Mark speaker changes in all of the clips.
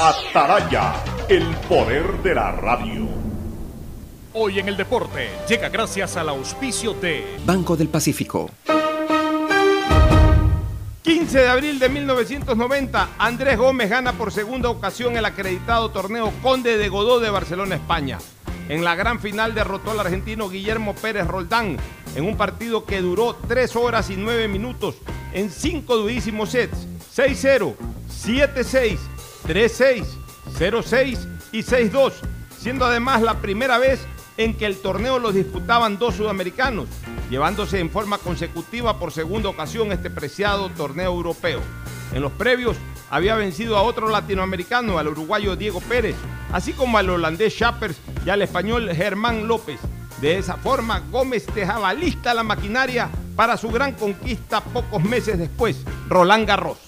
Speaker 1: Ataraya, el poder de la radio.
Speaker 2: Hoy en el deporte llega gracias al auspicio de
Speaker 3: Banco del Pacífico.
Speaker 4: 15 de abril de 1990, Andrés Gómez gana por segunda ocasión el acreditado torneo Conde de Godó de Barcelona, España. En la gran final derrotó al argentino Guillermo Pérez Roldán en un partido que duró 3 horas y 9 minutos en 5 durísimos sets, 6-0, 7-6, 3-6, 0-6 y 6-2, siendo además la primera vez en que el torneo lo disputaban dos sudamericanos, llevándose en forma consecutiva por segunda ocasión este preciado torneo europeo. En los previos había vencido a otro latinoamericano, al uruguayo Diego Pérez, así como al holandés Schappers y al español Germán López. De esa forma, Gómez dejaba lista la maquinaria para su gran conquista pocos meses después, Roland Garros.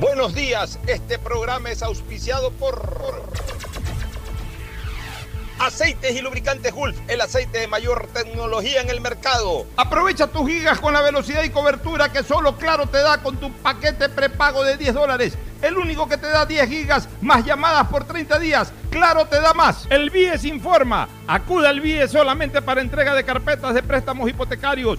Speaker 4: Buenos días, este programa es auspiciado por Aceites y lubricantes Gulf, el aceite de mayor tecnología en el mercado. Aprovecha tus gigas con la velocidad y cobertura que solo Claro te da con tu paquete prepago de 10 dólares. El único que te da 10 gigas más llamadas por 30 días. Claro te da más. El BIES informa. Acuda al BIES solamente para entrega de carpetas de préstamos hipotecarios.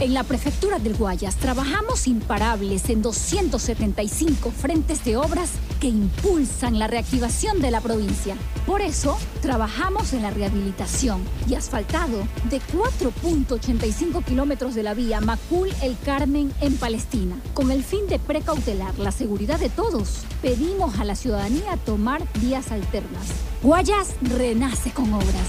Speaker 5: En la Prefectura del Guayas trabajamos imparables en 275 frentes de obras que impulsan la reactivación de la provincia. Por eso, trabajamos en la rehabilitación y asfaltado de 4.85 kilómetros de la vía Macul El Carmen en Palestina. Con el fin de precautelar la seguridad de todos, pedimos a la ciudadanía tomar vías alternas. Guayas renace con obras.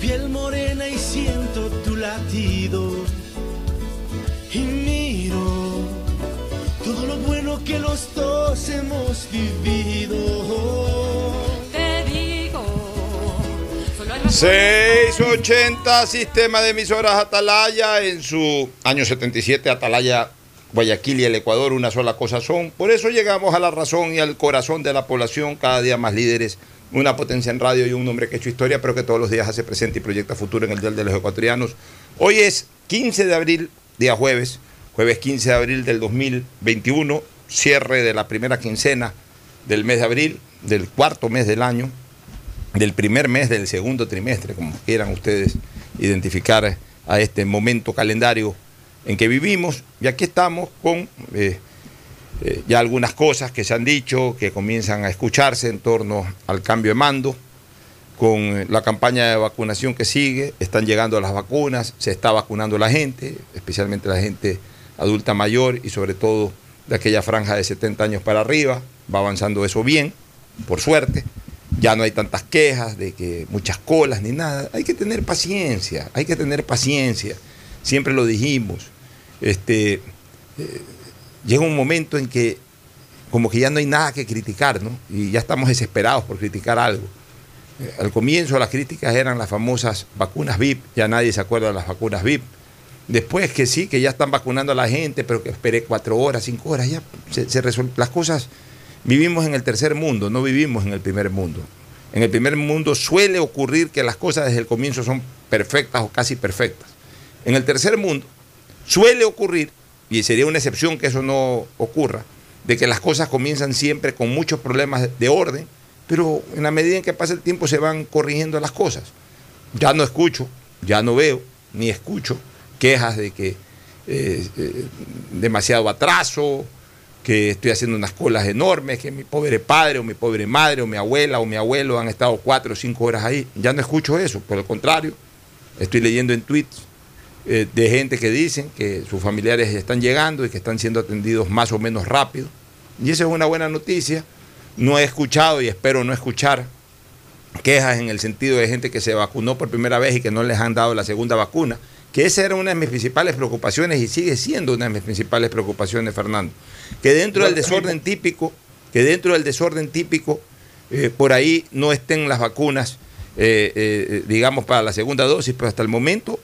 Speaker 6: piel morena y siento tu latido. Y miro todo lo bueno que los dos hemos vivido.
Speaker 7: Te digo, solo hay
Speaker 4: 680, sistema de emisoras Atalaya, en su año 77, Atalaya, Guayaquil y el Ecuador, una sola cosa son. Por eso llegamos a la razón y al corazón de la población, cada día más líderes, una potencia en radio y un hombre que ha hecho historia, pero que todos los días hace presente y proyecta futuro en el Día de los Ecuatorianos. Hoy es 15 de abril, día jueves, jueves 15 de abril del 2021, cierre de la primera quincena del mes de abril, del cuarto mes del año del primer mes del segundo trimestre, como quieran ustedes identificar a este momento calendario en que vivimos. Y aquí estamos con eh, eh, ya algunas cosas que se han dicho, que comienzan a escucharse en torno al cambio de mando, con la campaña de vacunación que sigue, están llegando las vacunas, se está vacunando la gente, especialmente la gente adulta mayor y sobre todo de aquella franja de 70 años para arriba, va avanzando eso bien, por suerte. Ya no hay tantas quejas de que muchas colas ni nada. Hay que tener paciencia, hay que tener paciencia. Siempre lo dijimos. Este, eh, llega un momento en que como que ya no hay nada que criticar, ¿no? Y ya estamos desesperados por criticar algo. Eh, al comienzo las críticas eran las famosas vacunas VIP, ya nadie se acuerda de las vacunas VIP. Después que sí, que ya están vacunando a la gente, pero que esperé cuatro horas, cinco horas, ya se, se las cosas Vivimos en el tercer mundo, no vivimos en el primer mundo. En el primer mundo suele ocurrir que las cosas desde el comienzo son perfectas o casi perfectas. En el tercer mundo suele ocurrir, y sería una excepción que eso no ocurra, de que las cosas comienzan siempre con muchos problemas de orden, pero en la medida en que pasa el tiempo se van corrigiendo las cosas. Ya no escucho, ya no veo, ni escucho quejas de que eh, eh, demasiado atraso, que estoy haciendo unas colas enormes, que mi pobre padre o mi pobre madre o mi abuela o mi abuelo han estado cuatro o cinco horas ahí. Ya no escucho eso, por el contrario, estoy leyendo en tweets eh, de gente que dicen que sus familiares están llegando y que están siendo atendidos más o menos rápido. Y esa es una buena noticia. No he escuchado y espero no escuchar quejas en el sentido de gente que se vacunó por primera vez y que no les han dado la segunda vacuna, que esa era una de mis principales preocupaciones y sigue siendo una de mis principales preocupaciones, Fernando que dentro del desorden típico, que dentro del desorden típico, eh, por ahí no estén las vacunas, eh, eh, digamos, para la segunda dosis, pero hasta el momento,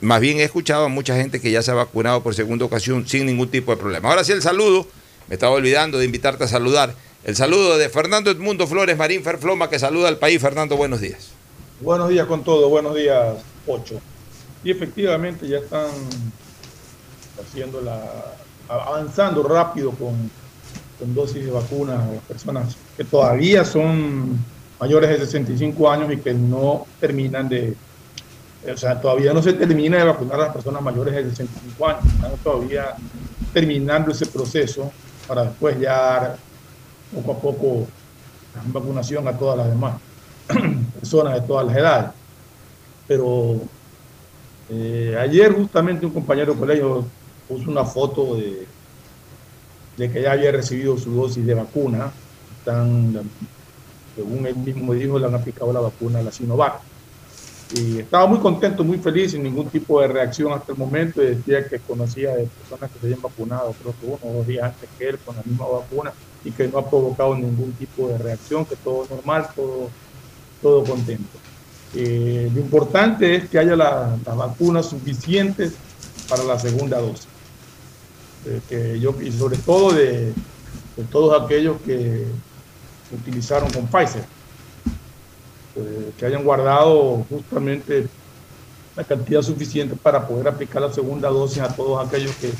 Speaker 4: más bien he escuchado a mucha gente que ya se ha vacunado por segunda ocasión sin ningún tipo de problema. Ahora sí el saludo, me estaba olvidando de invitarte a saludar. El saludo de Fernando Edmundo Flores Marín Ferfloma, que saluda al país. Fernando, buenos días.
Speaker 8: Buenos días con todo, buenos días, Ocho. Y efectivamente ya están haciendo la avanzando rápido con, dosis de vacuna a las personas que todavía son mayores de 65 años y que no terminan de, o sea, todavía no se termina de vacunar a las personas mayores de 65 años, están todavía terminando ese proceso para después ya dar poco a poco vacunación a todas las demás personas de todas las edades. Pero eh, ayer justamente un compañero de colegio puso una foto de, de que ya había recibido su dosis de vacuna. Según él mismo dijo, le han aplicado la vacuna, la Sinovac. Y estaba muy contento, muy feliz, sin ningún tipo de reacción hasta el momento. Y decía que conocía de personas que se habían vacunado, creo que uno o dos días antes que él, con la misma vacuna, y que no ha provocado ningún tipo de reacción, que todo normal, todo, todo contento. Eh, lo importante es que haya las vacunas suficientes para la segunda dosis que yo, y sobre todo de, todos aquellos que utilizaron con Pfizer, eh, que hayan guardado justamente la cantidad suficiente para poder aplicar la segunda dosis a todos aquellos que,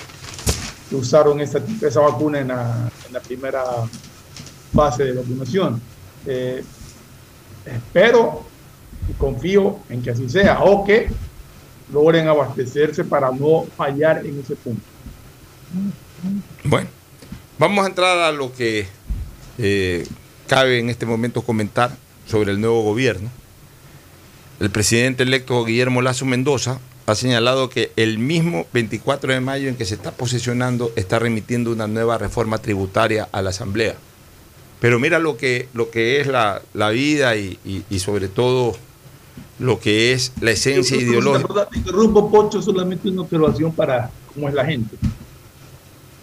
Speaker 8: usaron esa, esa vacuna en la, primera fase de vacunación. Eh, espero y confío en que así sea o que logren abastecerse para no fallar en ese punto.
Speaker 4: Bueno, vamos a entrar a lo que eh, cabe en este momento comentar sobre el nuevo gobierno. El presidente electo Guillermo Lazo Mendoza ha señalado que el mismo 24 de mayo en que se está posesionando está remitiendo una nueva reforma tributaria a la Asamblea. Pero mira lo que, lo que es la, vida y, sobre todo lo que es la esencia ideológica.
Speaker 8: Interrumpo, Pocho, solamente una observación para cómo es la gente.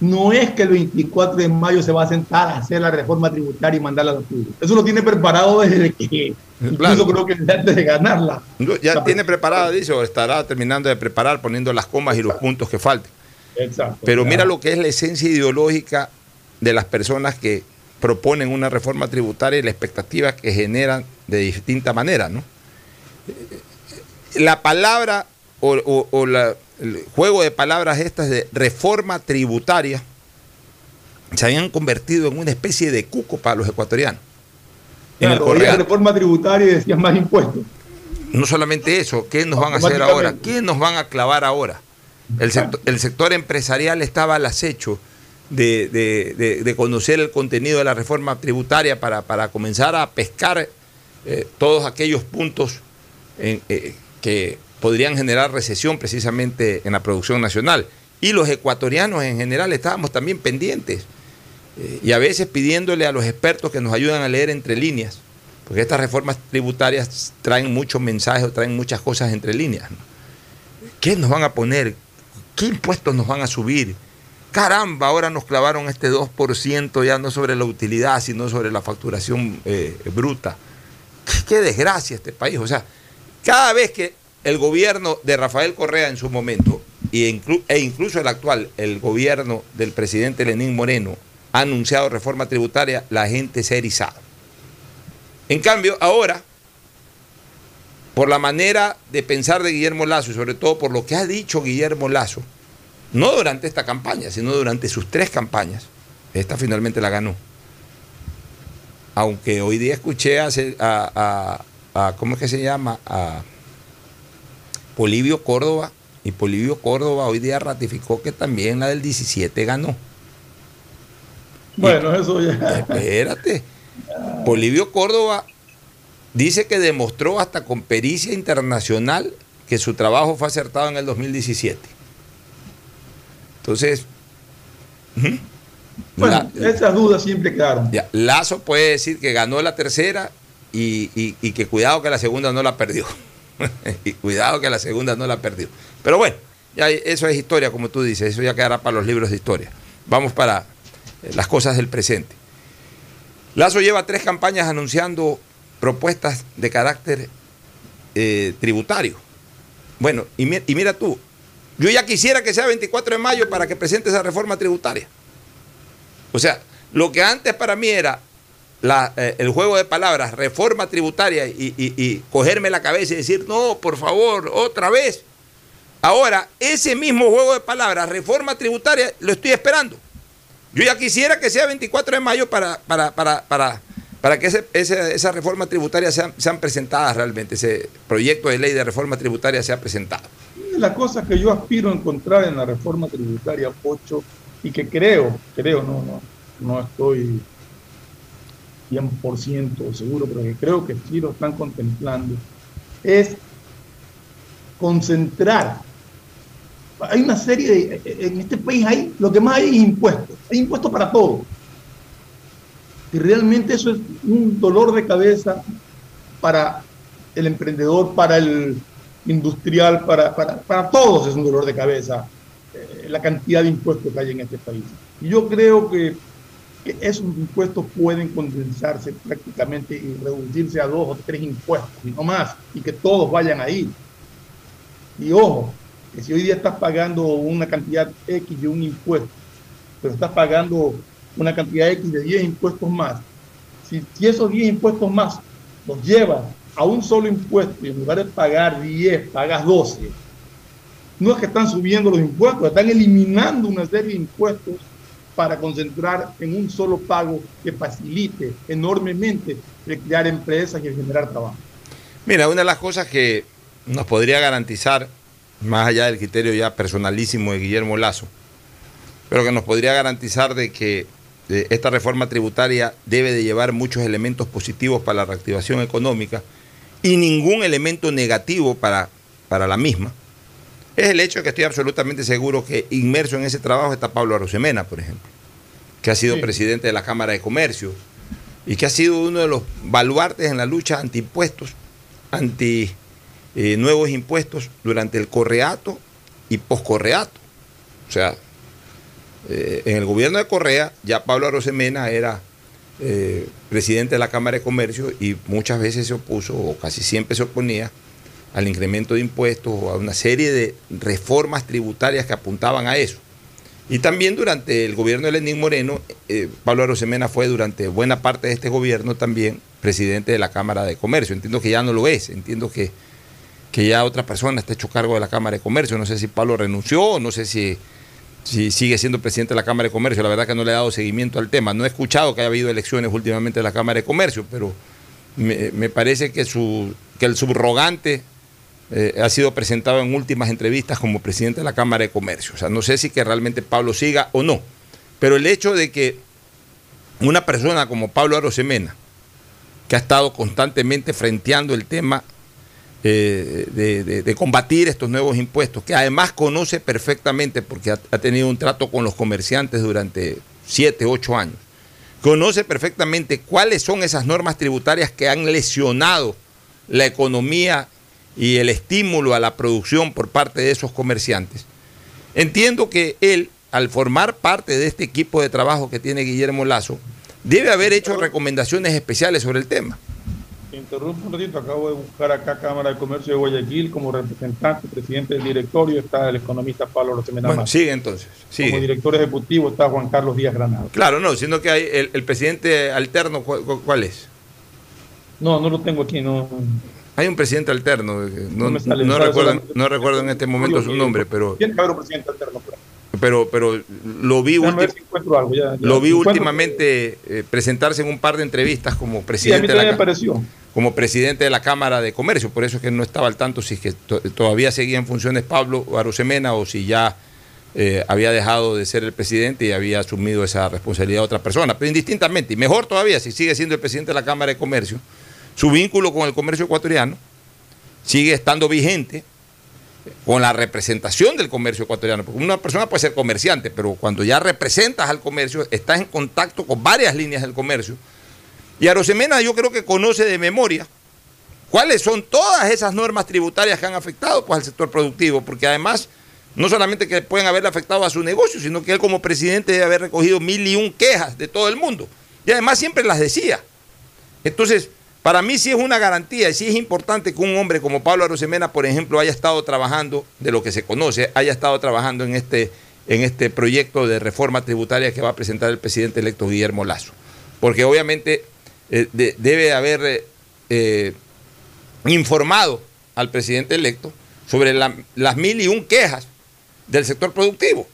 Speaker 8: No es que el 24 de mayo se va a sentar a hacer la reforma tributaria y mandarla a los públicos. Eso lo tiene preparado desde que, incluso creo que antes de ganarla.
Speaker 4: Ya tiene preparada, dice, o estará terminando de preparar, poniendo las comas y los puntos que falten.
Speaker 8: Exacto.
Speaker 4: Pero mira lo que es la esencia ideológica de las personas que proponen una reforma tributaria y la expectativa que generan de distinta manera, ¿no? La palabra o, el juego de palabras estas de reforma tributaria se habían convertido en una especie de cuco para los ecuatorianos.
Speaker 8: en el reforma tributaria y decían más impuestos.
Speaker 4: No solamente eso, ¿qué nos van a hacer ahora? ¿Qué nos van a clavar ahora? El sector, empresarial estaba al acecho de, conocer el contenido de la reforma tributaria para, comenzar a pescar eh, todos aquellos puntos eh, que podrían generar recesión precisamente en la producción nacional. Y los ecuatorianos en general estábamos también pendientes eh, y a veces pidiéndole a los expertos que nos ayuden a leer entre líneas, porque estas reformas tributarias traen muchos mensajes, traen muchas cosas entre líneas. ¿Qué nos van a poner? ¿Qué impuestos nos van a subir? Caramba, ahora nos clavaron este 2% ya no sobre la utilidad, sino sobre la facturación eh, bruta. ¿Qué, qué desgracia este país. O sea, cada vez que el gobierno de Rafael Correa en su momento, e incluso el actual, el gobierno del presidente Lenín Moreno, ha anunciado reforma tributaria, la gente se ha erizado. En cambio, ahora, por la manera de pensar de Guillermo Lazo y sobre todo por lo que ha dicho Guillermo Lazo, no durante esta campaña, sino durante sus tres campañas, esta finalmente la ganó. Aunque hoy día escuché a, a, ¿cómo es que se llama? A Polivio Córdoba, y Polivio Córdoba hoy día ratificó que también la del 17 ganó.
Speaker 8: Bueno, eso ya.
Speaker 4: Espérate. Polivio Córdoba dice que demostró hasta con pericia internacional que su trabajo fue acertado en el 2017. Entonces,
Speaker 8: bueno, esas dudas siempre quedaron.
Speaker 4: Lazo puede decir que ganó la tercera y que cuidado que la segunda no la perdió. y cuidado que la segunda no la perdió. Pero bueno, ya eso es historia, como tú dices, eso ya quedará para los libros de historia. Vamos para eh, las cosas del presente. Lazo lleva tres campañas anunciando propuestas de carácter eh, tributario. Bueno, y, y mira tú, yo ya quisiera que sea 24 de mayo para que presente esa reforma tributaria. O sea, lo que antes para mí era eh, el juego de palabras, reforma tributaria y, cogerme la cabeza y decir, no, por favor, otra vez. Ahora, ese mismo juego de palabras, reforma tributaria, lo estoy esperando. Yo ya quisiera que sea 24 de mayo para, para, para, para, para que ese, esa reforma tributaria sean, sean presentadas realmente, ese proyecto de ley de reforma tributaria sea presentado.
Speaker 8: La cosa que yo aspiro a encontrar en la reforma tributaria, Pocho, y que creo, creo, no, no, no estoy 100% seguro, pero creo que sí lo están contemplando, es concentrar. Hay una serie de, en este país hay, lo que más hay es impuestos, hay impuestos para todo. Y realmente eso es un dolor de cabeza para el emprendedor, para el industrial, para, para, todos es un dolor de cabeza eh, la cantidad de impuestos que hay en este país. Y yo creo que que esos impuestos pueden condensarse prácticamente y reducirse a dos o tres impuestos y no más, y que todos vayan ahí. Y ojo, que si hoy día estás pagando una cantidad X de un impuesto, pero estás pagando una cantidad X de 10 impuestos más, si, esos 10 impuestos más los llevas a un solo impuesto y en lugar de pagar 10, pagas 12, no es que están subiendo los impuestos, están eliminando una serie de impuestos para concentrar en un solo pago que facilite enormemente el crear empresas y el generar trabajo.
Speaker 4: Mira, una de las cosas que nos podría garantizar, más allá del criterio ya personalísimo de Guillermo Lazo, pero que nos podría garantizar de que esta reforma tributaria debe de llevar muchos elementos positivos para la reactivación económica y ningún elemento negativo para, para la misma, es el hecho de que estoy absolutamente seguro que inmerso en ese trabajo está Pablo Arosemena, por ejemplo, que ha sido presidente de la Cámara de Comercio y que ha sido uno de los baluartes en la lucha anti impuestos, anti eh, nuevos impuestos durante el correato y poscorreato. O sea, eh, en el gobierno de Correa, ya Pablo Arosemena era eh, presidente de la Cámara de Comercio y muchas veces se opuso, o casi siempre se oponía, al incremento de impuestos o a una serie de reformas tributarias que apuntaban a eso. Y también durante el gobierno de Lenín Moreno, eh, Pablo Arosemena fue durante buena parte de este gobierno también presidente de la Cámara de Comercio. Entiendo que ya no lo es, entiendo que, que ya otra persona está hecho cargo de la Cámara de Comercio. No sé si Pablo renunció, no sé si, si sigue siendo presidente de la Cámara de Comercio. La verdad que no le he dado seguimiento al tema. No he escuchado que haya habido elecciones últimamente de la Cámara de Comercio, pero me, me parece que, su, que el subrogante eh, ha sido presentado en últimas entrevistas como presidente de la Cámara de Comercio. O sea, no sé si que realmente Pablo siga o no. Pero el hecho de que una persona como Pablo Arosemena, que ha estado constantemente frenteando el tema eh, de, combatir estos nuevos impuestos, que además conoce perfectamente porque ha, ha tenido un trato con los comerciantes durante siete, ocho años, conoce perfectamente cuáles son esas normas tributarias que han lesionado la economía y el estímulo a la producción por parte de esos comerciantes. Entiendo que él, al formar parte de este equipo de trabajo que tiene Guillermo Lazo, debe haber hecho recomendaciones especiales sobre el tema.
Speaker 8: Interrumpo un ratito, acabo de buscar acá Cámara de Comercio de Guayaquil como representante, presidente del directorio, está el economista Pablo Rosemena.
Speaker 4: Bueno, sigue entonces. Sigue.
Speaker 8: Como director ejecutivo está Juan Carlos Díaz Granado.
Speaker 4: Claro, no, sino que hay el, el presidente alterno, ¿cuál, ¿cuál, es?
Speaker 8: No, no lo tengo aquí, no.
Speaker 4: Hay un presidente alterno, no, no, sale, no recuerdo, no recuerdo en este momento su nombre, pero...
Speaker 8: Tiene que haber un presidente alterno.
Speaker 4: Pero, pero lo vi, ulti...
Speaker 8: si algo, ya, ya.
Speaker 4: lo vi últimamente eh, presentarse en un par de entrevistas como presidente,
Speaker 8: sí, a mí
Speaker 4: de la,
Speaker 8: pareció.
Speaker 4: como presidente de la Cámara de Comercio, por eso es que no estaba al tanto si es que to todavía seguía en funciones Pablo Arosemena o si ya eh, había dejado de ser el presidente y había asumido esa responsabilidad a otra persona, pero indistintamente, y mejor todavía si sigue siendo el presidente de la Cámara de Comercio, su vínculo con el comercio ecuatoriano sigue estando vigente con la representación del comercio ecuatoriano. Porque una persona puede ser comerciante, pero cuando ya representas al comercio, estás en contacto con varias líneas del comercio. Y Arosemena yo creo que conoce de memoria cuáles son todas esas normas tributarias que han afectado pues, al sector productivo, porque además no solamente que pueden haber afectado a su negocio, sino que él como presidente debe haber recogido mil y un quejas de todo el mundo. Y además siempre las decía. Entonces, para mí sí es una garantía y sí es importante que un hombre como Pablo Arosemena, por ejemplo, haya estado trabajando, de lo que se conoce, haya estado trabajando en este, en este proyecto de reforma tributaria que va a presentar el presidente electo Guillermo Lazo. Porque obviamente eh, de, debe haber eh, informado al presidente electo sobre la, las mil y un quejas del sector productivo.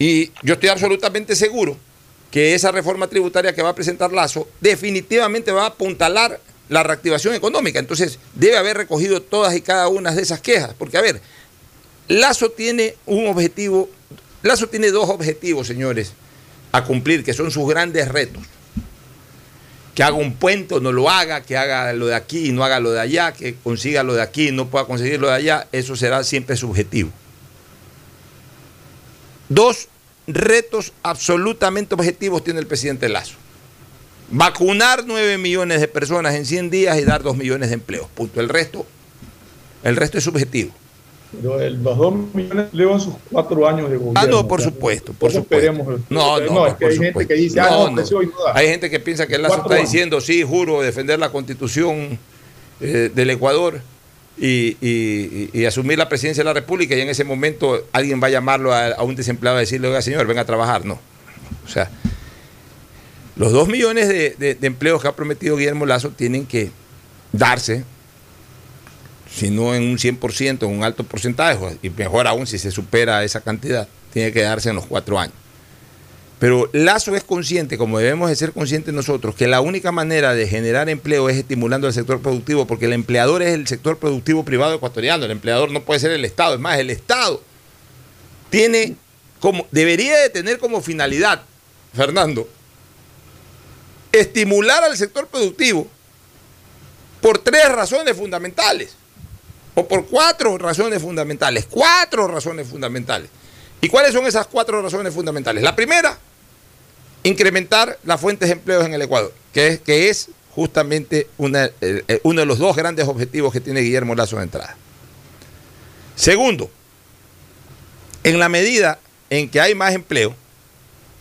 Speaker 4: Y yo estoy absolutamente seguro que esa reforma tributaria que va a presentar Lazo definitivamente va a apuntalar la reactivación económica. Entonces, debe haber recogido todas y cada una de esas quejas. Porque, a ver, Lazo tiene un objetivo, Lazo tiene dos objetivos, señores, a cumplir, que son sus grandes retos. Que haga un puente o no lo haga, que haga lo de aquí y no haga lo de allá, que consiga lo de aquí y no pueda conseguir lo de allá, eso será siempre subjetivo. Dos, retos absolutamente objetivos tiene el presidente Lazo. Vacunar 9 millones de personas en 100 días y dar 2 millones de empleos. Punto. El resto, el resto es subjetivo.
Speaker 8: Pero el, los 2 millones de empleos en sus 4 años de gobierno.
Speaker 4: Ah, no, por supuesto, por supuesto.
Speaker 8: No, no, no, es que hay
Speaker 4: supuesto.
Speaker 8: gente que dice, ah, no,
Speaker 4: no.
Speaker 8: no.
Speaker 4: Hay gente que piensa que Lazo está diciendo, sí, juro defender la constitución eh, del Ecuador y, asumir la presidencia de la República y en ese momento alguien va a llamarlo a, un desempleado a decirle, oiga señor, venga a trabajar. No. O sea, los dos millones de empleos que ha prometido Guillermo Lazo tienen que darse, si no en un 100%, en un alto porcentaje, y mejor aún si se supera esa cantidad, tiene que darse en los cuatro años. Pero Lazo es consciente, como debemos de ser conscientes nosotros, que la única manera de generar empleo es estimulando al sector productivo, porque el empleador es el sector productivo privado ecuatoriano, el empleador no puede ser el Estado, es más, el Estado tiene como, debería de tener como finalidad, Fernando, estimular al sector productivo por tres razones fundamentales, o por cuatro razones fundamentales, cuatro razones fundamentales. ¿Y cuáles son esas cuatro razones fundamentales? La primera, incrementar las fuentes de empleos en el Ecuador, que es, que es justamente una, eh, uno de los dos grandes objetivos que tiene Guillermo Lazo de entrada. Segundo, en la medida en que hay más empleo,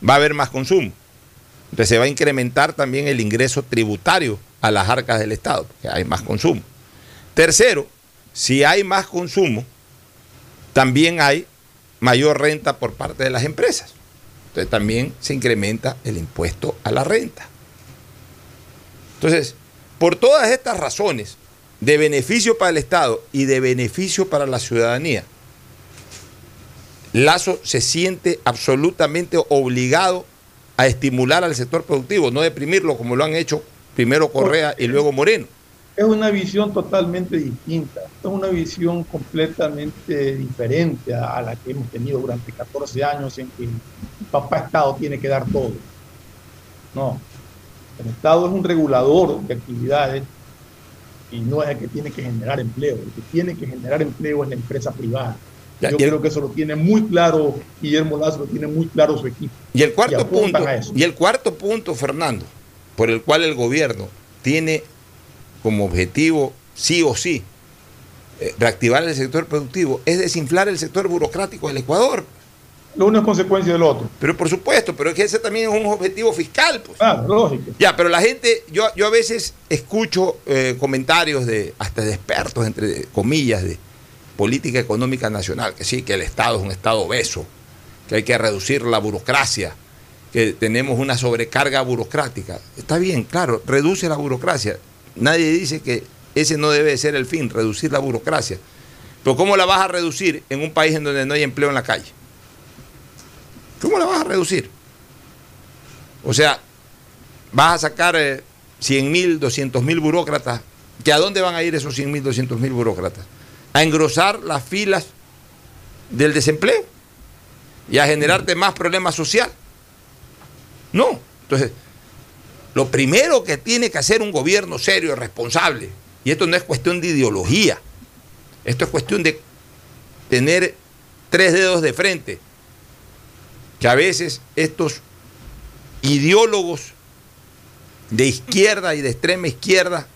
Speaker 4: va a haber más consumo. Entonces se va a incrementar también el ingreso tributario a las arcas del Estado, porque hay más consumo. Tercero, si hay más consumo, también hay mayor renta por parte de las empresas. Entonces también se incrementa el impuesto a la renta. Entonces, por todas estas razones, de beneficio para el Estado y de beneficio para la ciudadanía, Lazo se siente absolutamente obligado a estimular al sector productivo, no deprimirlo como lo han hecho primero Correa y luego Moreno.
Speaker 8: Es una visión totalmente distinta, es una visión completamente diferente a, la que hemos tenido durante 14 años en que el papá Estado tiene que dar todo. No, el Estado es un regulador de actividades y no es el que tiene que generar empleo. El que tiene que generar empleo es la empresa privada. Yo creo que eso lo tiene muy claro Guillermo Lazo, lo tiene muy claro su equipo.
Speaker 4: Y el cuarto punto, y el cuarto punto, Fernando, por el cual el gobierno tiene como objetivo, sí o sí, eh, reactivar el sector productivo, es desinflar el sector burocrático del Ecuador.
Speaker 8: Lo uno es consecuencia del otro.
Speaker 4: Pero por supuesto, pero es que ese también es un objetivo fiscal. Pues.
Speaker 8: Ah, lógico.
Speaker 4: Ya, pero la gente, yo, yo a veces escucho eh, comentarios de hasta de expertos, entre comillas, de política económica nacional, que sí, que el Estado es un Estado obeso, que hay que reducir la burocracia, que tenemos una sobrecarga burocrática. Está bien, claro, reduce la burocracia. Nadie dice que ese no debe ser el fin, reducir la burocracia. Pero ¿cómo la vas a reducir en un país en donde no hay empleo en la calle? ¿Cómo la vas a reducir? O sea, vas a sacar 100 mil, 200 mil burócratas. ¿Que a dónde van a ir esos 100 mil, 200 mil burócratas? a engrosar las filas del desempleo y a generarte más problemas social. No. Entonces, lo primero que tiene que hacer un gobierno serio, responsable, y esto no es cuestión de ideología, esto es cuestión de tener tres dedos de frente, que a veces estos ideólogos de izquierda y de extrema izquierda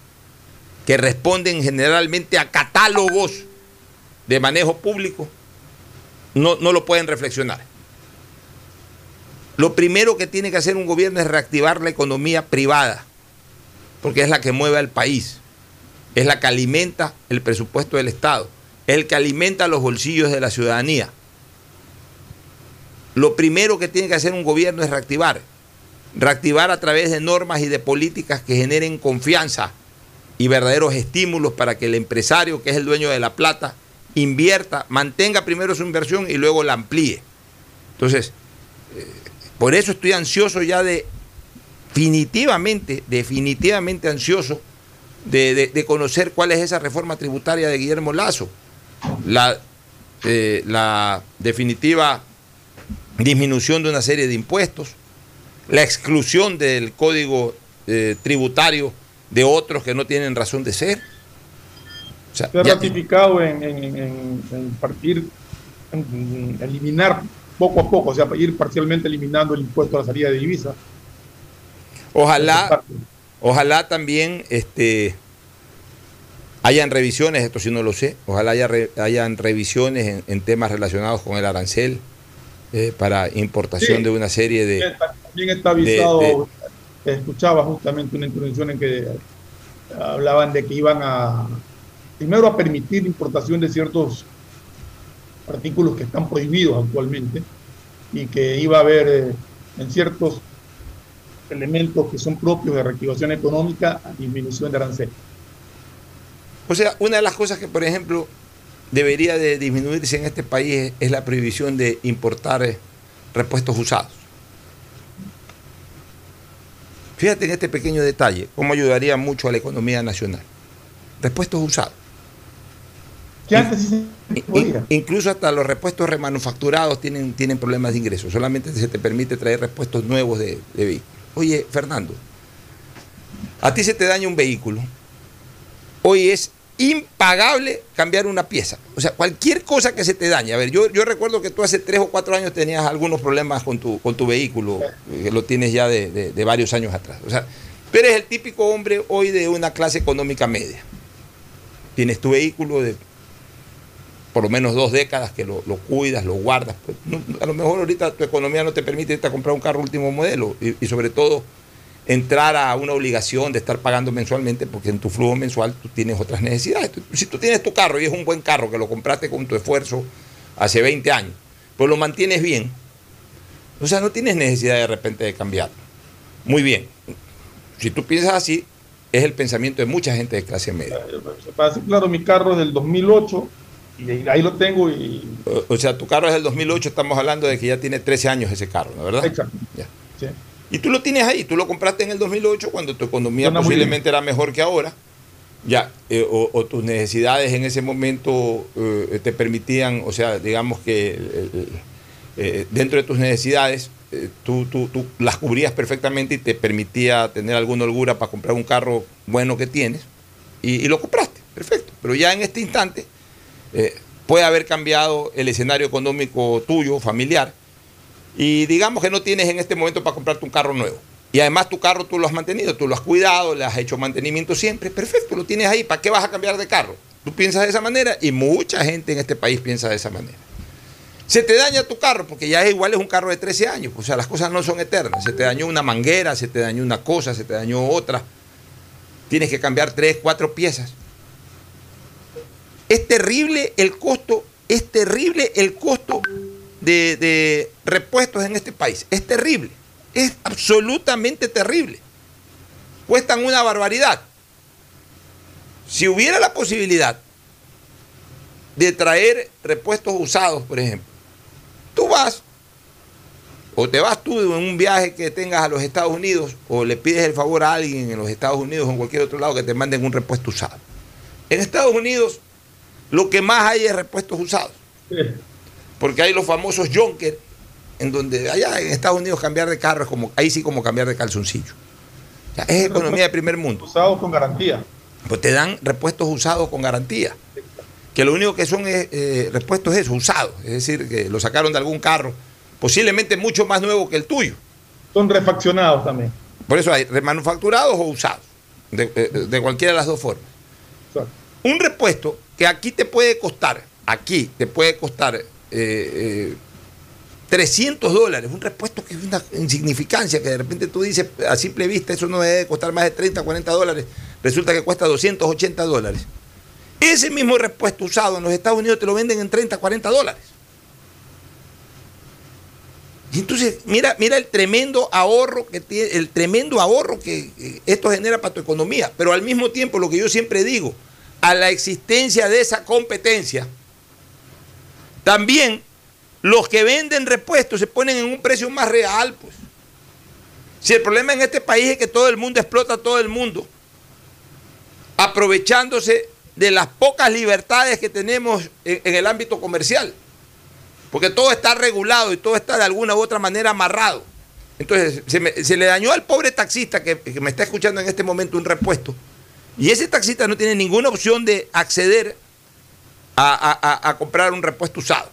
Speaker 4: que responden generalmente a catálogos de manejo público, no, no lo pueden reflexionar. Lo primero que tiene que hacer un gobierno es reactivar la economía privada, porque es la que mueve al país, es la que alimenta el presupuesto del Estado, es el que alimenta los bolsillos de la ciudadanía. Lo primero que tiene que hacer un gobierno es reactivar, reactivar a través de normas y de políticas que generen confianza y verdaderos estímulos para que el empresario, que es el dueño de la plata, invierta, mantenga primero su inversión y luego la amplíe. Entonces, eh, por eso estoy ansioso ya de, definitivamente, definitivamente ansioso de, conocer cuál es esa reforma tributaria de Guillermo Lazo. La, eh, la definitiva disminución de una serie de impuestos, la exclusión del código eh, tributario de otros que no tienen razón de ser.
Speaker 8: Se ha ratificado en, partir, en, eliminar poco a poco, o sea, ir parcialmente eliminando el impuesto a la salida de divisas.
Speaker 4: Ojalá, ojalá también este, hayan revisiones, esto sí no lo sé, ojalá haya hayan revisiones en, temas relacionados con el arancel eh, para importación de una serie de...
Speaker 8: También está avisado escuchaba justamente una intervención en que hablaban de que iban a, primero a permitir importación de ciertos artículos que están prohibidos actualmente y que iba a haber eh, en ciertos elementos que son propios de reactivación económica disminución de aranceles.
Speaker 4: O sea, una de las cosas que, por ejemplo, debería de disminuirse en este país es la prohibición de importar eh, repuestos usados. Fíjate en este pequeño detalle, cómo ayudaría mucho a la economía nacional. Repuestos usados.
Speaker 8: ¿Qué antes sí
Speaker 4: Incluso hasta los repuestos remanufacturados tienen, tienen problemas de ingreso. Solamente se te permite traer repuestos nuevos de, de vehículos. Oye, Fernando, a ti se te daña un vehículo. Hoy es impagable cambiar una pieza. O sea, cualquier cosa que se te dañe. A ver, yo, yo recuerdo que tú hace tres o cuatro años tenías algunos problemas con tu, con tu vehículo, que lo tienes ya de, varios años atrás. O sea, tú eres el típico hombre hoy de una clase económica media. Tienes tu vehículo de por lo menos dos décadas que lo, cuidas, lo guardas. Pues, no, a lo mejor ahorita tu economía no te permite irte a comprar un carro último modelo y, y sobre todo entrar a una obligación de estar pagando mensualmente porque en tu flujo mensual tú tienes otras necesidades. Si tú tienes tu carro y es un buen carro que lo compraste con tu esfuerzo hace 20 años, pues lo mantienes bien, o sea, no tienes necesidad de repente de cambiarlo. Muy bien. Si tú piensas así, es el pensamiento de mucha gente de clase media.
Speaker 8: Claro, mi carro es del 2008 y ahí lo tengo y...
Speaker 4: O, o sea, tu carro es del 2008, estamos hablando de que ya tiene 13 años ese carro, ¿no verdad?
Speaker 8: Exacto.
Speaker 4: Ya.
Speaker 8: Sí.
Speaker 4: Y tú lo tienes ahí, tú lo compraste en el 2008 cuando tu economía
Speaker 8: Suena
Speaker 4: posiblemente era mejor que ahora. Ya, eh, o, o tus necesidades en ese momento eh, te permitían, o sea, digamos que eh, dentro de tus necesidades tú, tú- tú las cubrías perfectamente y te permitía tener alguna holgura para comprar un carro bueno que tienes y, y lo compraste, perfecto. Pero ya en este instante eh, puede haber cambiado el escenario económico tuyo, familiar, y digamos que no tienes en este momento para comprarte un carro nuevo. Y además tu carro tú lo has mantenido, tú lo has cuidado, le has hecho mantenimiento siempre, perfecto, lo tienes ahí, ¿para qué vas a cambiar de carro? Tú piensas de esa manera y mucha gente en este país piensa de esa manera. Se te daña tu carro, porque ya es igual, es un carro de 13 años, o sea, las cosas no son eternas. Se te dañó una manguera, se te dañó una cosa, se te dañó otra. Tienes que cambiar tres, cuatro piezas. Es terrible el costo, es terrible el costo de, repuestos en este país. Es terrible, es absolutamente terrible. Cuestan una barbaridad. Si hubiera la posibilidad de traer repuestos usados, por ejemplo, tú vas o te vas tú en un viaje que tengas a los Estados Unidos o le pides el favor a alguien en los Estados Unidos o en cualquier otro lado que te manden un repuesto usado. En Estados Unidos lo que más hay es repuestos usados. Porque hay los famosos Jonker, en donde allá en Estados Unidos cambiar de carro es como, ahí sí como cambiar de calzoncillo. O sea, es economía de primer mundo.
Speaker 8: Usados con garantía.
Speaker 4: Pues te dan repuestos usados con garantía. Que lo único que son es, eh, repuestos es usados. Es decir, que lo sacaron de algún carro, posiblemente mucho más nuevo que el tuyo.
Speaker 8: Son refaccionados también.
Speaker 4: Por eso hay remanufacturados o usados. De, de- de cualquiera de las dos formas. Un repuesto que aquí te puede costar, aquí te puede costar eh, eh, 300 dólares, un repuesto que es una insignificancia, que de repente tú dices a simple vista eso no debe costar más de 30, 40 dólares, resulta que cuesta 280 dólares. Ese mismo repuesto usado en los Estados Unidos te lo venden en 30, 40 dólares. Y entonces, mira, mira el tremendo ahorro que tiene, el tremendo ahorro que eh, esto genera para tu economía. Pero al mismo tiempo, lo que yo siempre digo, a la existencia de esa competencia, también los que venden repuestos se ponen en un precio más real, pues. Si el problema en este país es que todo el mundo explota a todo el mundo, aprovechándose de las pocas libertades que tenemos en, el ámbito comercial. Porque todo está regulado y todo está de alguna u otra manera amarrado. Entonces, se, me- le dañó al pobre taxista que me está escuchando en este momento un repuesto. Y ese taxista no tiene ninguna opción de acceder a, comprar un repuesto usado.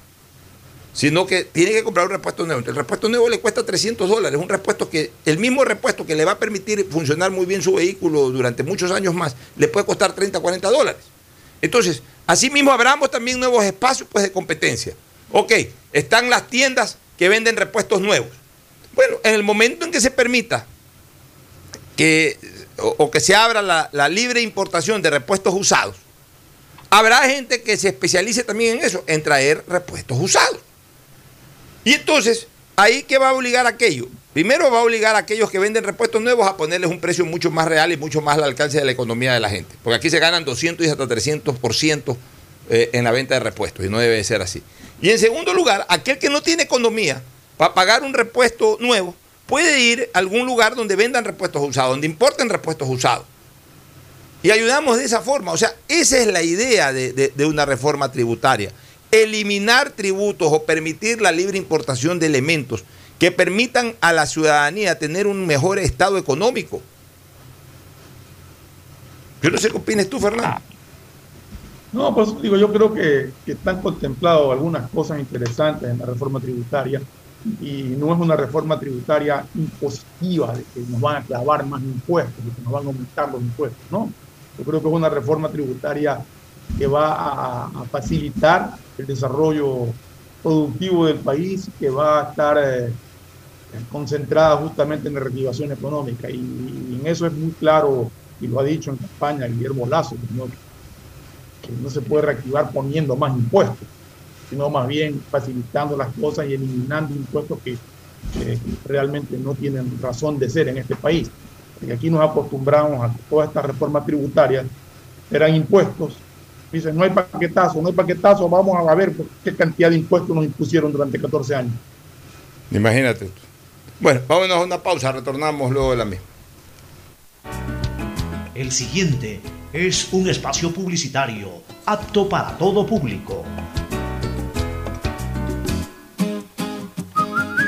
Speaker 4: Sino que tiene que comprar un repuesto nuevo. El repuesto nuevo le cuesta 300 dólares. Un repuesto que, el mismo repuesto que le va a permitir funcionar muy bien su vehículo durante muchos años más, le puede costar 30, 40 dólares. Entonces, asimismo abramos también nuevos espacios pues, de competencia. Ok, están las tiendas que venden repuestos nuevos. Bueno, en el momento en que se permita que, o, que se abra la, libre importación de repuestos usados, habrá gente que se especialice también en eso, en traer repuestos usados. Y entonces, ahí que va a obligar aquello. Primero va a obligar a aquellos que venden repuestos nuevos a ponerles un precio mucho más real y mucho más al alcance de la economía de la gente. Porque aquí se ganan 200 y hasta 300% eh, en la venta de repuestos y no debe ser así. Y en segundo lugar, aquel que no tiene economía para pagar un repuesto nuevo puede ir a algún lugar donde vendan repuestos usados, donde importen repuestos usados. Y ayudamos de esa forma. O sea, esa es la idea de, una reforma tributaria. Eliminar tributos o permitir la libre importación de elementos que permitan a la ciudadanía tener un mejor estado económico. Yo no sé qué opinas tú, Fernando.
Speaker 8: No, por eso digo, yo creo que, que están contemplados algunas cosas interesantes en la reforma tributaria y no es una reforma tributaria impositiva de que nos van a clavar más impuestos, de que nos van a aumentar los impuestos, no. Yo creo que es una reforma tributaria que va a, facilitar el desarrollo productivo del país, que va a estar eh, concentrada justamente en la reactivación económica. Y, en eso es muy claro, y lo ha dicho en campaña Guillermo Lazo, no, que no se puede reactivar poniendo más impuestos, sino más bien facilitando las cosas y eliminando impuestos que, que realmente no tienen razón de ser en este país. Porque aquí nos acostumbramos a que todas estas reformas tributarias eran impuestos. Dicen, no hay paquetazo, no hay paquetazo, vamos a ver qué cantidad de impuestos nos impusieron durante 14 años.
Speaker 9: Imagínate. Bueno, vámonos a una pausa, retornamos luego de la misma.
Speaker 10: El siguiente es un espacio publicitario apto para todo público.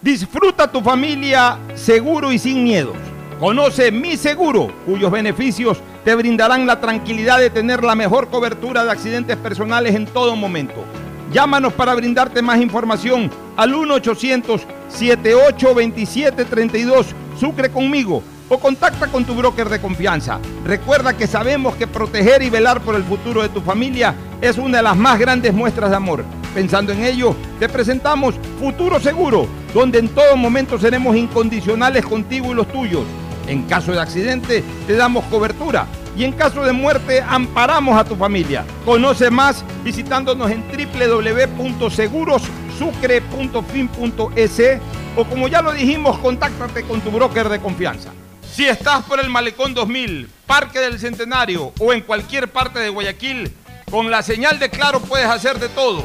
Speaker 4: Disfruta tu familia seguro y sin miedos. Conoce Mi Seguro, cuyos beneficios te brindarán la tranquilidad de tener la mejor cobertura de accidentes personales en todo momento. Llámanos para brindarte más información al 1-800-7827-32. Sucre conmigo o contacta con tu broker de confianza. Recuerda que sabemos que proteger y velar por el futuro de tu familia es una de las más grandes muestras de amor. Pensando en ello, te presentamos Futuro Seguro, donde en todo momento seremos incondicionales contigo y los tuyos. En caso de accidente, te damos cobertura y en caso de muerte, amparamos a tu familia. Conoce más visitándonos en www.segurosucre.fin.es o como ya lo dijimos, contáctate con tu broker de confianza. Si estás por el Malecón 2000, Parque del Centenario o en cualquier parte de Guayaquil, con la señal de Claro puedes hacer de todo.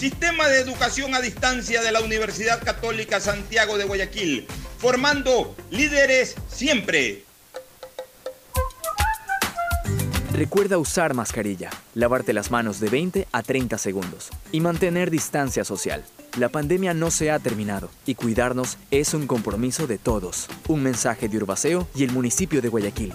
Speaker 4: Sistema de Educación a Distancia de la Universidad Católica Santiago de Guayaquil, formando líderes siempre.
Speaker 11: Recuerda usar mascarilla, lavarte las manos de 20 a 30 segundos y mantener distancia social. La pandemia no se ha terminado y cuidarnos es un compromiso de todos. Un mensaje de Urbaceo y el municipio de Guayaquil.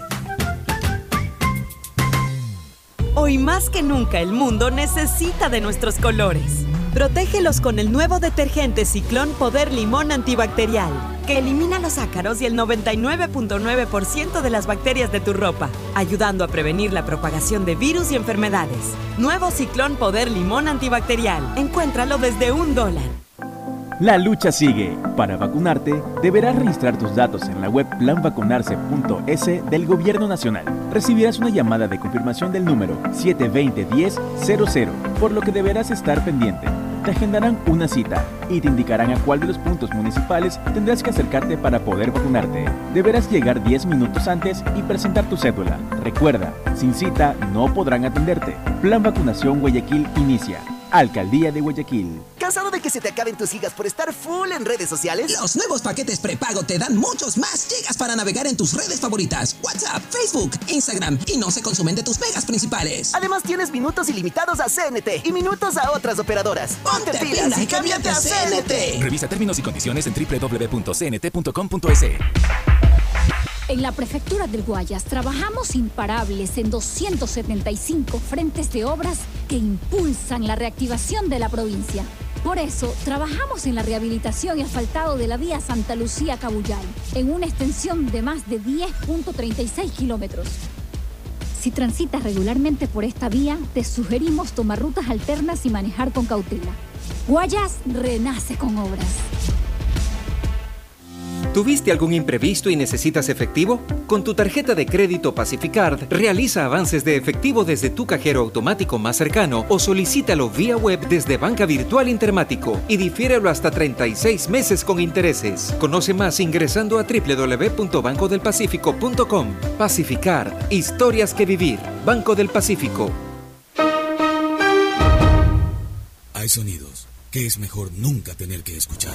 Speaker 12: Hoy más que nunca el mundo necesita de nuestros colores. Protégelos con el nuevo detergente Ciclón Poder Limón Antibacterial, que elimina los ácaros y el 99.9% de las bacterias de tu ropa, ayudando a prevenir la propagación de virus y enfermedades. Nuevo Ciclón Poder Limón Antibacterial. Encuéntralo desde un dólar.
Speaker 13: La lucha sigue. Para vacunarte, deberás registrar tus datos en la web planvacunarse.es del Gobierno Nacional. Recibirás una llamada de confirmación del número 720-1000, por lo que deberás estar pendiente. Te agendarán una cita y te indicarán a cuál de los puntos municipales tendrás que acercarte para poder vacunarte. Deberás llegar 10 minutos antes y presentar tu cédula. Recuerda, sin cita no podrán atenderte. Plan Vacunación Guayaquil inicia. Alcaldía de Guayaquil.
Speaker 14: ¿Cansado de que se te acaben tus gigas por estar full en redes sociales?
Speaker 15: Los nuevos paquetes prepago te dan muchos más gigas para navegar en tus redes favoritas, WhatsApp, Facebook, Instagram y no se consumen de tus megas principales.
Speaker 14: Además tienes minutos ilimitados a CNT y minutos a otras operadoras.
Speaker 15: Ponte, pilas y cámbiate a CNT.
Speaker 16: Revisa términos y condiciones en www.cnt.com.es.
Speaker 5: En la prefectura del Guayas trabajamos imparables en 275 frentes de obras que impulsan la reactivación de la provincia. Por eso, trabajamos en la rehabilitación y asfaltado de la vía Santa Lucía-Cabullal, en una extensión de más de 10.36 kilómetros. Si transitas regularmente por esta vía, te sugerimos tomar rutas alternas y manejar con cautela. Guayas renace con obras.
Speaker 3: ¿Tuviste algún imprevisto y necesitas efectivo? Con tu tarjeta de crédito Pacificard, realiza avances de efectivo desde tu cajero automático más cercano o solicítalo vía web desde Banca Virtual Intermático y difiérelo hasta 36 meses con intereses. Conoce más ingresando a www.bancodelpacifico.com. Pacificard, historias que vivir. Banco del Pacífico.
Speaker 17: Hay sonidos que es mejor nunca tener que escuchar.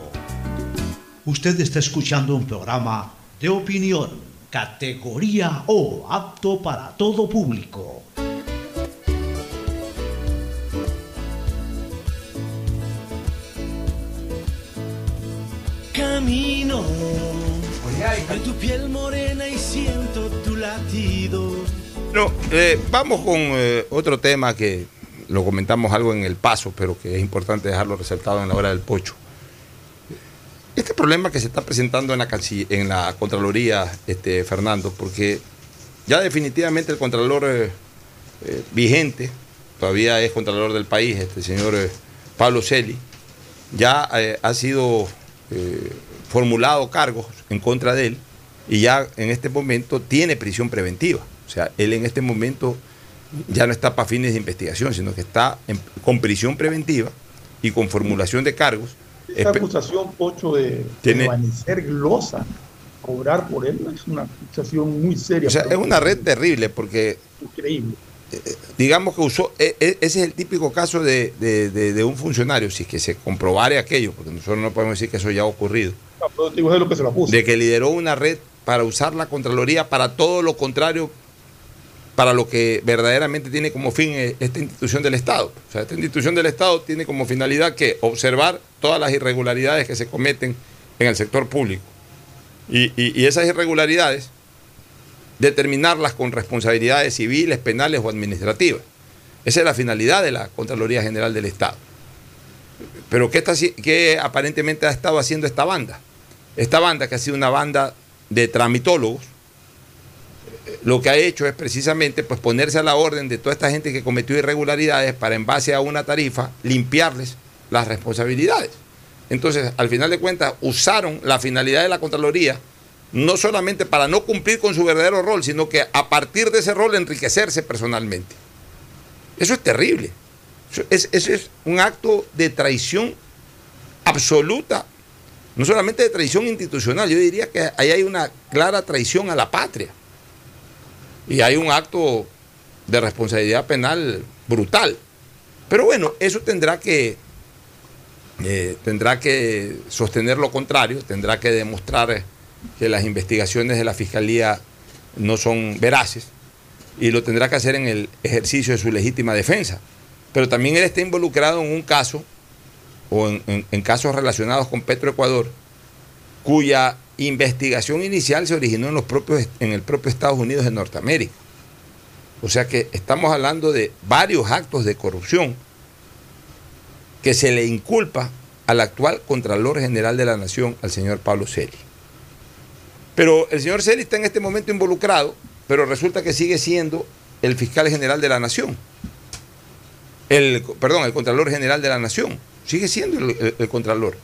Speaker 18: Usted está escuchando un programa de opinión, categoría O, apto para todo público.
Speaker 6: Camino sobre tu piel morena y siento tu latido.
Speaker 4: No, eh, vamos con eh, otro tema que lo comentamos algo en el paso, pero que es importante dejarlo resaltado en la hora del pocho. Este problema que se está presentando en la, Contraloría, este, Fernando, porque ya definitivamente el Contralor eh, vigente, todavía es Contralor del país, este señor Pablo Celi, ya ha sido formulado cargos en contra de él y ya en este momento tiene prisión preventiva. O sea, él en este momento ya no está para fines de investigación, sino que está con prisión preventiva y con formulación de cargos.
Speaker 8: Esa acusación, Pocho, de desvanecer glosa, cobrar por él, es una acusación muy seria.
Speaker 4: O sea, es una red terrible porque...
Speaker 8: Increíble.
Speaker 4: digamos que usó, e, e, ese es el típico caso de, de, un funcionario, si es que se comprobare aquello, porque nosotros no podemos decir que eso ya ha ocurrido. de que lideró una red para usar la Contraloría para todo lo contrario, para lo que verdaderamente tiene como fin eh, esta institución del Estado. O sea, esta institución del Estado tiene como finalidad que observar todas las irregularidades que se cometen en el sector público. y, esas irregularidades determinarlas con responsabilidades civiles, penales o administrativas. Esa es la finalidad de la Contraloría General del Estado. Pero ¿qué, está, qué aparentemente ha estado haciendo esta banda? Esta banda que ha sido una banda de tramitólogos, lo que ha hecho es precisamente pues, ponerse a la orden de toda esta gente que cometió irregularidades para en base a una tarifa limpiarles las responsabilidades. Entonces, al final de cuentas, usaron la finalidad de la Contraloría no solamente para no cumplir con su verdadero rol, sino que a partir de ese rol enriquecerse personalmente. Eso es terrible. Eso es, es un acto de traición absoluta, no solamente de traición institucional, yo diría que ahí hay una clara traición a la patria. Y hay un acto de responsabilidad penal brutal. Pero bueno, eso tendrá que, eh, tendrá que sostener lo contrario, tendrá que demostrar que las investigaciones de la Fiscalía no son veraces y lo tendrá que hacer en el ejercicio de su legítima defensa. Pero también él está involucrado en un caso o en, casos relacionados con Petroecuador, cuya investigación inicial se originó en, los propios, en el propio Estados Unidos de Norteamérica. O sea que estamos hablando de varios actos de corrupción que se le inculpa al actual Contralor General de la Nación, al señor Pablo Celi. Pero el señor Celi está en este momento involucrado, pero resulta que sigue siendo el fiscal general de la Nación. El, perdón, el Contralor General de la Nación. Sigue siendo el, Contralor.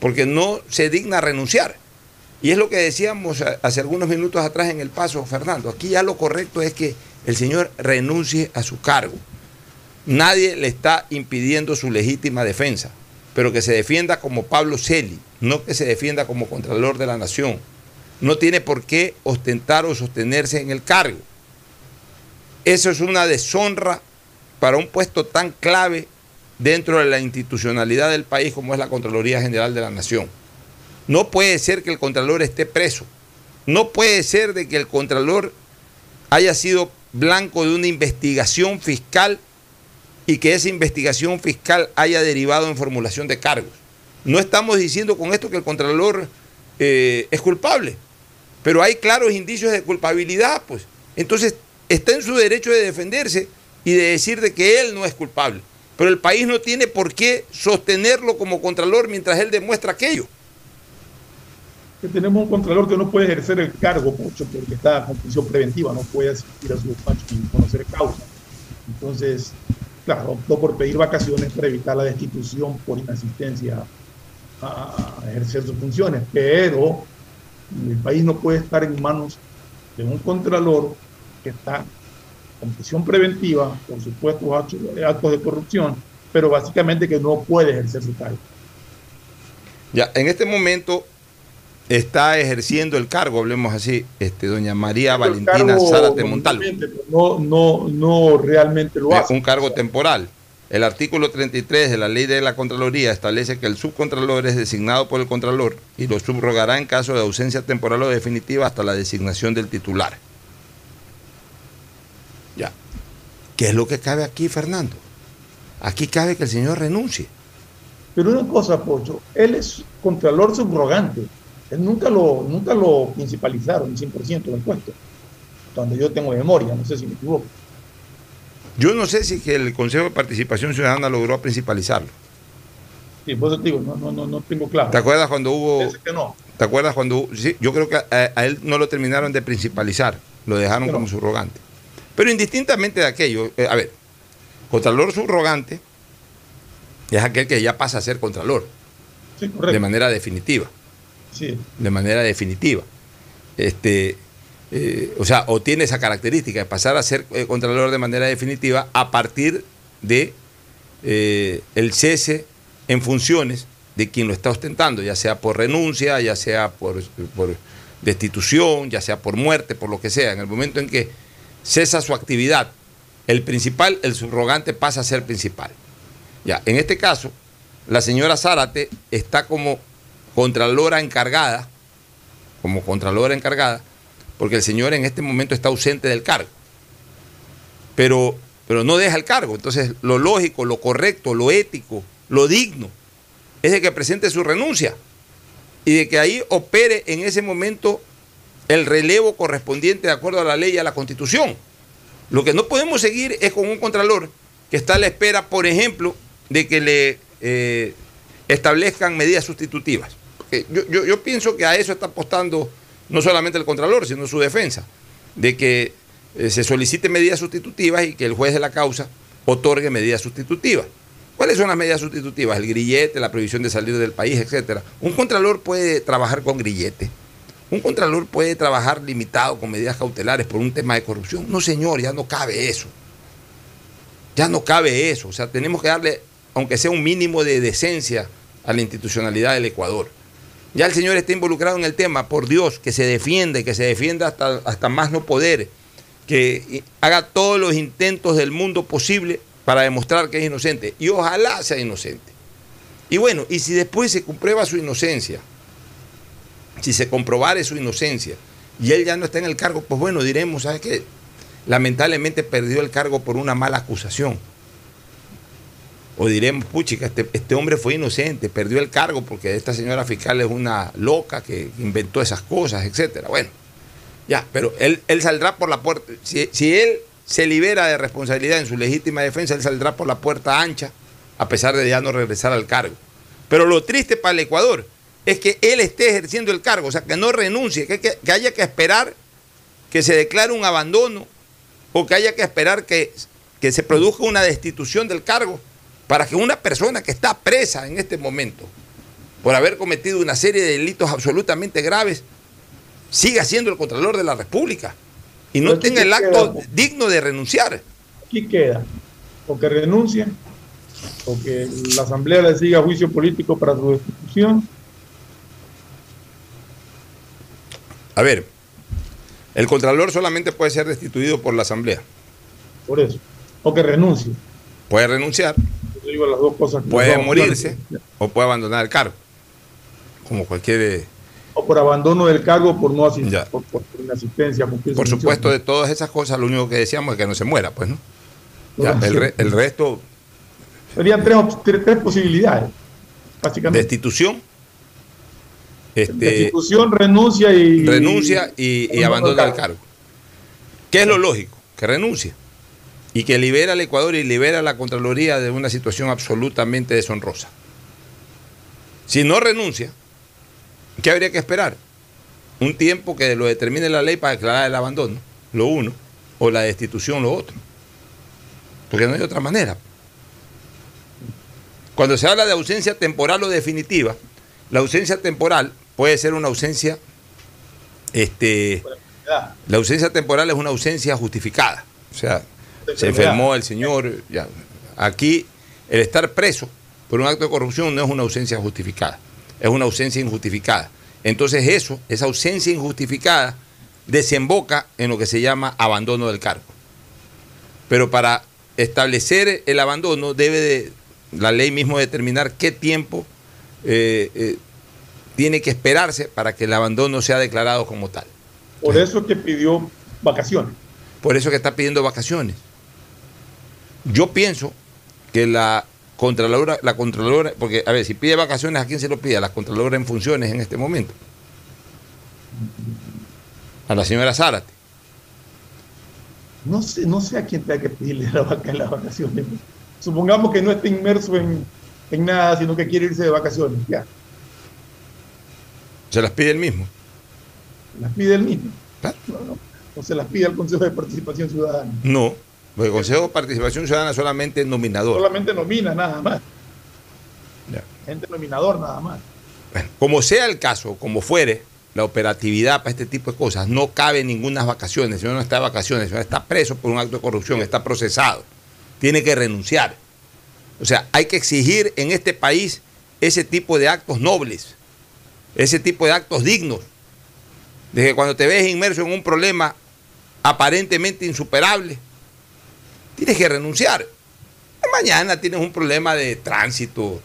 Speaker 4: Porque no se digna renunciar. Y es lo que decíamos hace algunos minutos atrás en el paso, Fernando. Aquí ya lo correcto es que el señor renuncie a su cargo. Nadie le está impidiendo su legítima defensa, pero que se defienda como Pablo Celi, no que se defienda como Contralor de la Nación. No tiene por qué ostentar o sostenerse en el cargo. Eso es una deshonra para un puesto tan clave dentro de la institucionalidad del país como es la Contraloría General de la Nación. No puede ser que el Contralor esté preso. No puede ser de que el Contralor haya sido blanco de una investigación fiscal y que esa investigación fiscal haya derivado en formulación de cargos. No estamos diciendo con esto que el Contralor eh, es culpable, pero hay claros indicios de culpabilidad, pues. Entonces está en su derecho de defenderse y de decir de que él no es culpable. Pero el país no tiene por qué sostenerlo como contralor mientras él demuestra aquello.
Speaker 8: Tenemos un contralor que no puede ejercer el cargo, mucho porque está con prisión preventiva, no puede asistir a su despacho sin conocer causa. Entonces, claro, optó por pedir vacaciones para evitar la destitución por inasistencia a, ejercer sus funciones, pero el país no puede estar en manos de un contralor que está con prisión preventiva por supuestos actos de corrupción, pero básicamente que no puede ejercer su cargo.
Speaker 4: Ya, en este momento está ejerciendo el cargo, hablemos así, este, doña María Valentina Zárate Montalvo.
Speaker 8: No, no, no realmente lo hace.
Speaker 4: Un cargo temporal. El artículo 33 de la ley de la Contraloría establece que el subcontralor es designado por el Contralor y lo subrogará en caso de ausencia temporal o definitiva hasta la designación del titular. Ya. ¿Qué es lo que cabe aquí, Fernando? Aquí cabe que el señor renuncie.
Speaker 8: Pero una cosa, Pocho, él es Contralor subrogante nunca lo, nunca lo principalizaron 100% del puesto, donde yo tengo memoria, no sé si me equivoco.
Speaker 4: Yo no sé si el Consejo de Participación Ciudadana logró principalizarlo.
Speaker 8: Sí, por eso te digo, no, no, no, tengo claro.
Speaker 4: ¿Te acuerdas cuando hubo...
Speaker 8: Que no.
Speaker 4: ¿Te acuerdas cuando. Sí, yo creo que a, él no lo terminaron de principalizar, lo dejaron como subrogante. Pero indistintamente de aquello, eh, a ver, Contralor subrogante es aquel que ya pasa a ser Contralor. de manera definitiva de manera definitiva. Este, eh, o sea, o tiene esa característica de pasar a ser eh, contralor de manera definitiva a partir de eh, el cese en funciones de quien lo está ostentando, ya sea por renuncia, ya sea por, por, destitución, ya sea por muerte, por lo que sea. En el momento en que cesa su actividad, el principal, el subrogante pasa a ser principal. Ya, en este caso, la señora Zárate está como contralora encargada, como contralora encargada, porque el señor en este momento está ausente del cargo. Pero, pero no deja el cargo. Entonces, lo lógico, lo correcto, lo ético, lo digno, es de que presente su renuncia y de que ahí opere en ese momento el relevo correspondiente de acuerdo a la ley y a la constitución. Lo que no podemos seguir es con un contralor que está a la espera, por ejemplo, de que le eh, establezcan medidas sustitutivas. Yo, pienso que a eso está apostando no solamente el Contralor, sino su defensa. de que eh, se solicite medidas sustitutivas y que el juez de la causa otorgue medidas sustitutivas. ¿Cuáles son las medidas sustitutivas? El grillete, la prohibición de salir del país, etcétera. Un contralor puede trabajar con grillete. Un contralor puede trabajar limitado con medidas cautelares por un tema de corrupción. No, señor, ya no cabe eso. Ya no cabe eso. O sea, tenemos que darle, aunque sea un mínimo de decencia, a la institucionalidad del Ecuador. Ya el señor está involucrado en el tema, por Dios, que se defiende, que se defienda hasta, hasta más no poder, que haga todos los intentos del mundo posible para demostrar que es inocente. Y ojalá sea inocente. Y bueno, y si después se comprueba su inocencia, si se comprobare su inocencia y él ya no está en el cargo, pues bueno, diremos, ¿sabes qué? Lamentablemente perdió el cargo por una mala acusación. O diremos, puchica, este, este hombre fue inocente, perdió el cargo porque esta señora fiscal es una loca que inventó esas cosas, etcétera. Bueno, ya, pero él, él saldrá por la puerta. Si, si él se libera de responsabilidad en su legítima defensa, él saldrá por la puerta ancha, a pesar de ya no regresar al cargo. Pero lo triste para el Ecuador es que él esté ejerciendo el cargo, o sea, que no renuncie, que, que, haya que esperar que se declare un abandono o que haya que esperar que, que se produzca una destitución del cargo para que una persona que está presa en este momento por haber cometido una serie de delitos absolutamente graves siga siendo el Contralor de la República y no tenga el acto digno de renunciar.
Speaker 8: Aquí queda, o que renuncie, o que la Asamblea le siga juicio político para su destitución.
Speaker 4: A ver, el Contralor solamente puede ser destituido por la Asamblea.
Speaker 8: Por eso, o que renuncie.
Speaker 4: Puede renunciar.
Speaker 8: Las dos cosas
Speaker 4: puede morirse o puede abandonar el cargo. Como cualquier eh,
Speaker 8: o por abandono del cargo por no asistir, por, por, inasistencia.
Speaker 4: Por supuesto, de todas esas cosas, lo único que decíamos es que no se muera, pues, ¿no? el, el, resto.
Speaker 8: Serían tres, tres, posibilidades, básicamente.
Speaker 4: Destitución.
Speaker 8: Este, Destitución, renuncia y.
Speaker 4: Renuncia y, y abandona el cargo. ¿Qué es lo lógico? Que renuncie. Y que libera al Ecuador y libera a la Contraloría de una situación absolutamente deshonrosa. Si no renuncia, ¿Qué habría que esperar? Un tiempo que lo determine la ley para declarar el abandono, lo uno, o la destitución, lo otro. Porque no hay otra manera. Cuando se habla de ausencia temporal o definitiva, la ausencia temporal puede ser una ausencia, este, la ausencia temporal es una ausencia justificada. O sea, se enfermó el señor. Ya. Aquí, el estar preso por un acto de corrupción no es una ausencia justificada es una ausencia injustificada. Entonces eso, esa ausencia injustificada, desemboca en lo que se llama abandono del cargo. Pero para establecer el abandono debe de, la ley mismo determinar qué tiempo eh, eh, tiene que esperarse para que el abandono sea declarado como tal.
Speaker 8: Por eso es que pidió vacaciones.
Speaker 4: Por eso que está pidiendo vacaciones. Yo pienso que la Contralora, la Contralora, porque a ver, si pide vacaciones, ¿a quién se lo pide? A la Contralora en funciones en este momento. A la señora Zárate.
Speaker 8: No sé, no sé a quién tenga que pedirle la vaca en las vacaciones. Supongamos que no esté inmerso en, nada, sino que quiere irse de vacaciones. Ya.
Speaker 4: ¿Se las pide el mismo?
Speaker 8: Las pide el mismo. No, no, no se las pide al Consejo de Participación Ciudadana.
Speaker 4: No. Porque el Consejo de Participación Ciudadana solamente es nominador.
Speaker 8: Solamente nomina nada más. Gente nominador nada más.
Speaker 4: como sea el caso, como fuere, la operatividad para este tipo de cosas, no cabe ninguna vacaciones. Si uno no está de vacaciones, si uno está preso por un acto de corrupción, está procesado, tiene que renunciar. O sea, hay que exigir en este país ese tipo de actos nobles, ese tipo de actos dignos. De que cuando te ves inmerso en un problema aparentemente insuperable, tienes que renunciar. Mañana tienes un problema de tránsito,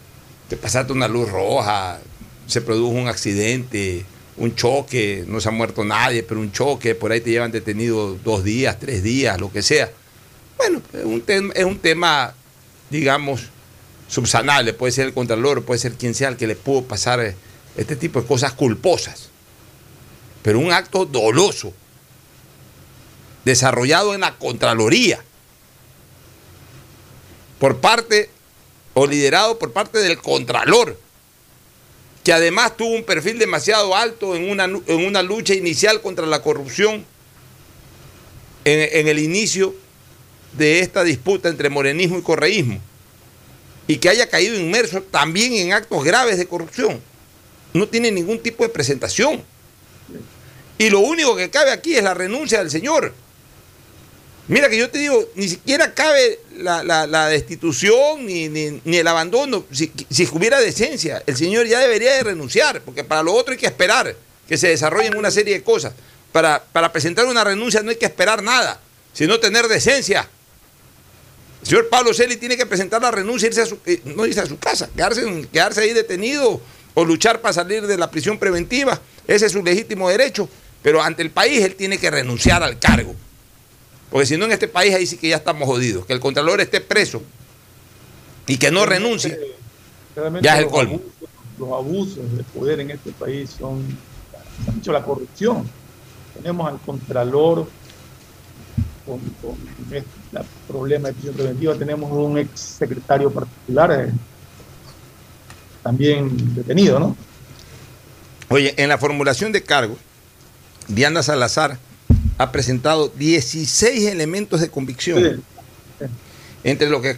Speaker 4: te pasaste una luz roja, se produjo un accidente, un choque, no se ha muerto nadie, pero un choque, por ahí te llevan detenido dos días, tres días, lo que sea. Bueno, es un, tema, es un tema, digamos, subsanable, puede ser el contralor, puede ser quien sea el que le pudo pasar eh, este tipo de cosas culposas. Pero un acto doloso, desarrollado en la Contraloría, por parte o liderado por parte del Contralor, que además tuvo un perfil demasiado alto en una, en una lucha inicial contra la corrupción en, en el inicio de esta disputa entre morenismo y correísmo y que haya caído inmerso también en actos graves de corrupción. No tiene ningún tipo de presentación. Y lo único que cabe aquí es la renuncia del señor. Mira que yo te digo, ni siquiera cabe la, destitución ni, ni, el abandono. Si, si, hubiera decencia, el señor ya debería de renunciar, porque para lo otro hay que esperar que se desarrollen una serie de cosas. Para, para presentar una renuncia no hay que esperar nada, sino tener decencia. El señor Pablo Celi tiene que presentar la renuncia, irse a su, eh, no irse a su casa, quedarse, quedarse ahí detenido o luchar para salir de la prisión preventiva. Ese es su legítimo derecho. Pero ante el país él tiene que renunciar al cargo. Porque si no, en este país ahí sí que ya estamos jodidos. Que el Contralor esté preso y que no renuncie, ya es el colmo.
Speaker 8: los abusos de poder en este país son, han dicho, la corrupción. Tenemos al Contralor con, el problema de prisión preventiva, tenemos un ex secretario particular eh, también detenido, ¿no?
Speaker 4: Oye, en la formulación de cargos, Diana Salazar ha presentado 16 elementos de convicción, entre lo que,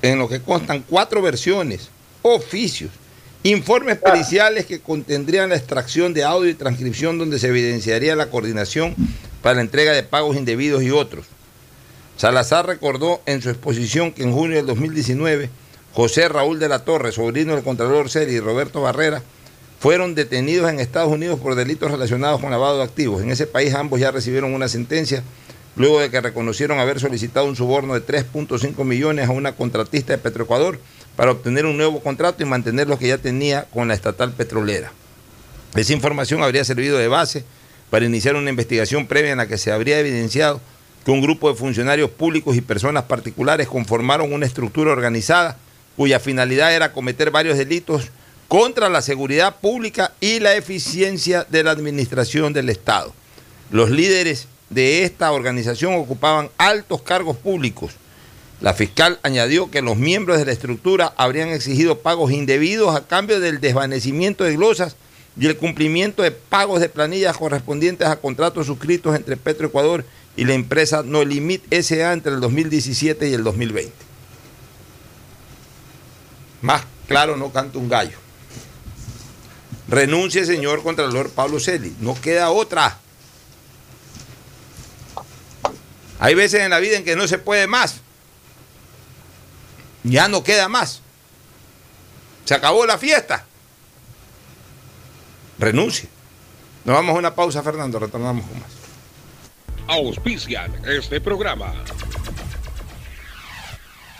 Speaker 4: en lo que constan cuatro versiones, oficios, informes periciales que contendrían la extracción de audio y transcripción donde se evidenciaría la coordinación para la entrega de pagos indebidos y otros. Salazar recordó en su exposición que en junio del 2019 José Raúl de la Torre, sobrino del Contralor Seri y Roberto Barrera, fueron detenidos en Estados Unidos por delitos relacionados con lavado de activos. En ese país ambos ya recibieron una sentencia luego de que reconocieron haber solicitado un soborno de 3.5 millones a una contratista de Petroecuador para obtener un nuevo contrato y mantener lo que ya tenía con la estatal petrolera. Esa información habría servido de base para iniciar una investigación previa en la que se habría evidenciado que un grupo de funcionarios públicos y personas particulares conformaron una estructura organizada cuya finalidad era cometer varios delitos contra la seguridad pública y la eficiencia de la administración del Estado. Los líderes de esta organización ocupaban altos cargos públicos. La fiscal añadió que los miembros de la estructura habrían exigido pagos indebidos a cambio del desvanecimiento de glosas y el cumplimiento de pagos de planillas correspondientes a contratos suscritos entre Petroecuador y la empresa No Limit SA entre el 2017 y el 2020. Más claro no canta un gallo. Renuncie, señor Contralor Pablo Celi. No queda otra. Hay veces en la vida en que no se puede más. Ya no queda más. Se acabó la fiesta. Renuncie. Nos vamos a una pausa, Fernando. Retornamos con más.
Speaker 19: Auspician este programa.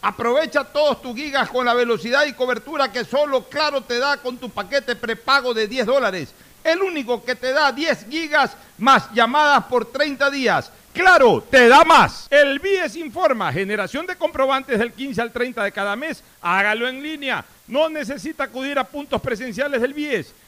Speaker 19: Aprovecha todos tus gigas con la velocidad y cobertura que solo Claro te da con tu paquete prepago de 10 dólares. El único que te da 10 gigas más llamadas por 30 días. Claro, te da más. El BIES informa, generación de comprobantes del 15 al 30 de cada mes. Hágalo en línea. No necesita acudir a puntos presenciales del BIES.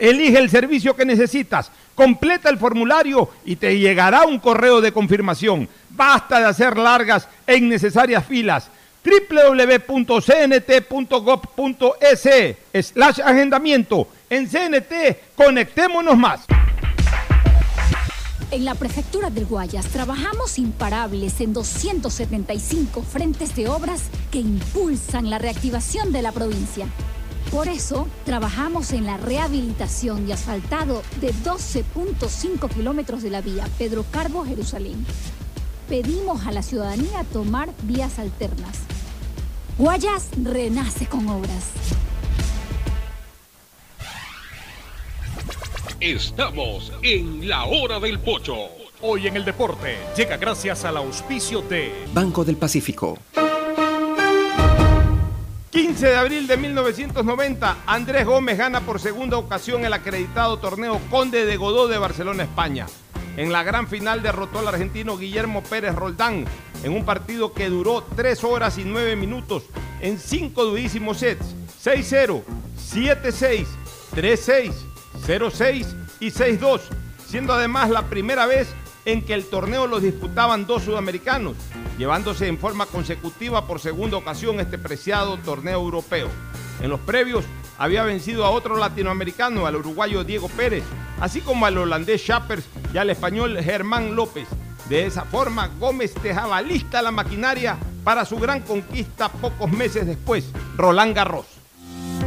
Speaker 4: elige el servicio que necesitas, completa el formulario y te llegará un correo de confirmación. Basta de hacer largas e innecesarias filas www.cnt.gov.es slash agendamiento. En CNT, conectémonos más.
Speaker 5: En la Prefectura del Guayas trabajamos imparables en 275 frentes de obras que impulsan la reactivación de la provincia. Por eso, trabajamos en la rehabilitación y asfaltado de 12.5 kilómetros de la vía Pedro Carbo Jerusalén. Pedimos a la ciudadanía tomar vías alternas. Guayas renace con obras.
Speaker 2: Estamos en la hora del pocho. Hoy en el deporte llega gracias al auspicio de
Speaker 3: Banco del Pacífico.
Speaker 4: 15 de abril de 1990, Andrés Gómez gana por segunda ocasión el acreditado torneo Conde de Godó de Barcelona, España. En la gran final derrotó al argentino Guillermo Pérez Roldán en un partido que duró 3 horas y 9 minutos en 5 durísimos sets, 6-0, 7-6, 3-6. 0-6 y 6-2, siendo además la primera vez en que el torneo lo disputaban dos sudamericanos, llevándose en forma consecutiva por segunda ocasión este preciado torneo europeo. En los previos había vencido a otro latinoamericano, al uruguayo Diego Pérez, así como al holandés Schappers y al español Germán López. De esa forma, Gómez dejaba lista la maquinaria para su gran conquista pocos meses después, Roland Garros.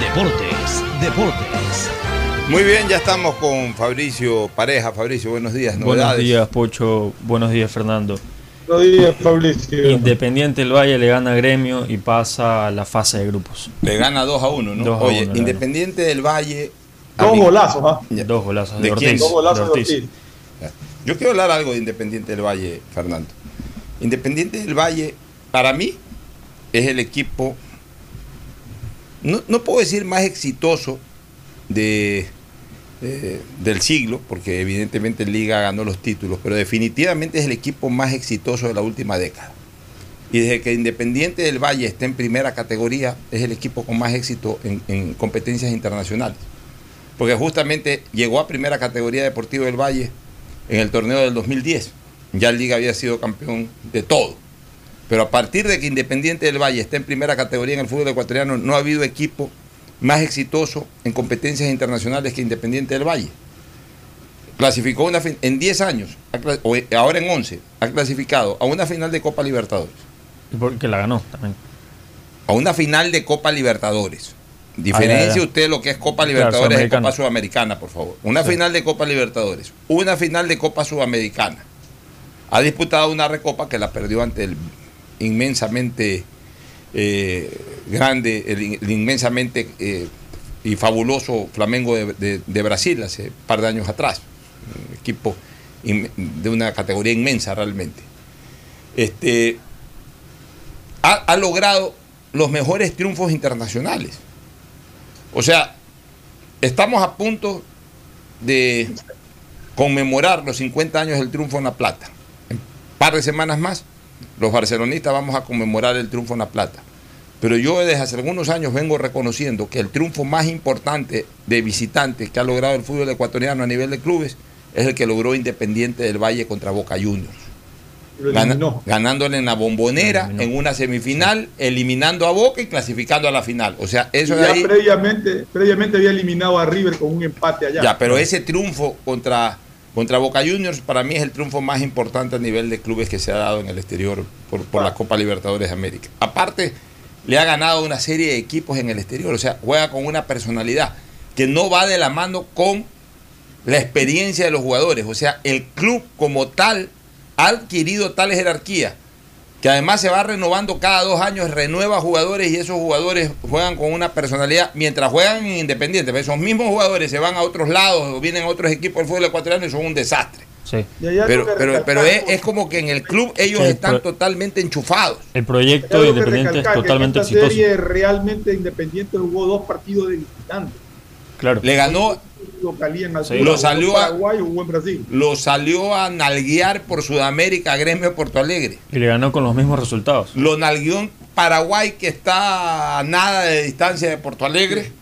Speaker 10: Deportes, Deportes.
Speaker 20: Muy bien, ya estamos con Fabricio Pareja. Fabricio, buenos días.
Speaker 21: Buenos días, Pocho. Buenos días, Fernando.
Speaker 8: Buenos días, Fabricio.
Speaker 21: Independiente del Valle le gana a Gremio y pasa a la fase de grupos.
Speaker 20: Le gana 2 a 1, ¿no?
Speaker 21: 2 a
Speaker 20: Oye,
Speaker 21: 1,
Speaker 20: Independiente del Valle.
Speaker 8: Dos golazos, ¿ah?
Speaker 21: Dos golazos
Speaker 20: ¿De
Speaker 21: de,
Speaker 20: quién?
Speaker 21: Ortiz.
Speaker 8: Dos golazos
Speaker 21: de. Ortiz.
Speaker 20: Yo quiero hablar algo de Independiente del Valle, Fernando. Independiente del Valle, para mí, es el equipo, no, puedo decir más exitoso de, de- del siglo, porque evidentemente Liga ganó los títulos, pero definitivamente es el equipo más exitoso de la última década. Y desde que Independiente del Valle está en primera categoría, es el equipo con más éxito en, en competencias internacionales. Porque justamente llegó a primera categoría Deportivo del Valle en el torneo del 2010. Ya Liga había sido campeón de todo. Pero a partir de que Independiente del Valle está en primera categoría en el fútbol ecuatoriano, no ha habido equipo más exitoso en competencias internacionales que Independiente del Valle. Clasificó una en 10 años, o ahora en 11, ha clasificado a una final de Copa Libertadores.
Speaker 21: Y porque la ganó también.
Speaker 20: A una final de Copa Libertadores. Diferencia
Speaker 21: Ah,
Speaker 20: usted lo que es Copa Libertadores de. Copa Sudamericana, por favor. Una
Speaker 21: Sí.
Speaker 20: final de Copa Libertadores, una final de Copa Sudamericana. Ha disputado una recopa que la perdió ante el inmensamente eh, grande, el, in- el inmensamente eh, y fabuloso Flamengo de, Brasil hace un par de años atrás. Un equipo de una categoría inmensa realmente. Este, ha, ha logrado los mejores triunfos internacionales. O sea,
Speaker 4: estamos a punto de conmemorar los 50 años del triunfo en La Plata. En un par de semanas más, los barcelonistas vamos a conmemorar el triunfo en La Plata. Pero yo desde hace algunos años vengo reconociendo que el triunfo más importante de visitantes que ha logrado el fútbol ecuatoriano a nivel de clubes es el que logró Independiente del Valle contra Boca Juniors. ganándole en la bombonera, en una semifinal, eliminando a Boca y clasificando a la final. O sea, eso
Speaker 8: ya previamente, previamente había eliminado a River con un empate allá.
Speaker 4: Ya, pero ese triunfo contra, contra Boca Juniors para mí es el triunfo más importante a nivel de clubes que se ha dado en el exterior por, por la Copa Libertadores de América. Aparte, le ha ganado una serie de equipos en el exterior, o sea, juega con una personalidad que no va de la mano con la experiencia de los jugadores, o sea, el club como tal ha adquirido tal jerarquía que además se va renovando cada dos años, renueva jugadores y esos jugadores juegan con una personalidad mientras juegan en Independiente. Esos mismos jugadores se van a otros lados o vienen a otros equipos del fútbol ecuatoriano y son un desastre. Pero, pero, pero es, como que en el club ellos están totalmente enchufados.
Speaker 21: El proyecto de Independiente es totalmente
Speaker 8: en esta Serie realmente Independiente jugó dos partidos de visitante.
Speaker 4: Claro. Le ganó. Lo salió a Lo salió a nalguear por Sudamérica Gremio Porto Alegre.
Speaker 21: Y le ganó con los mismos resultados.
Speaker 4: Lo nalgueó en Paraguay, que está a nada de distancia de Porto Alegre.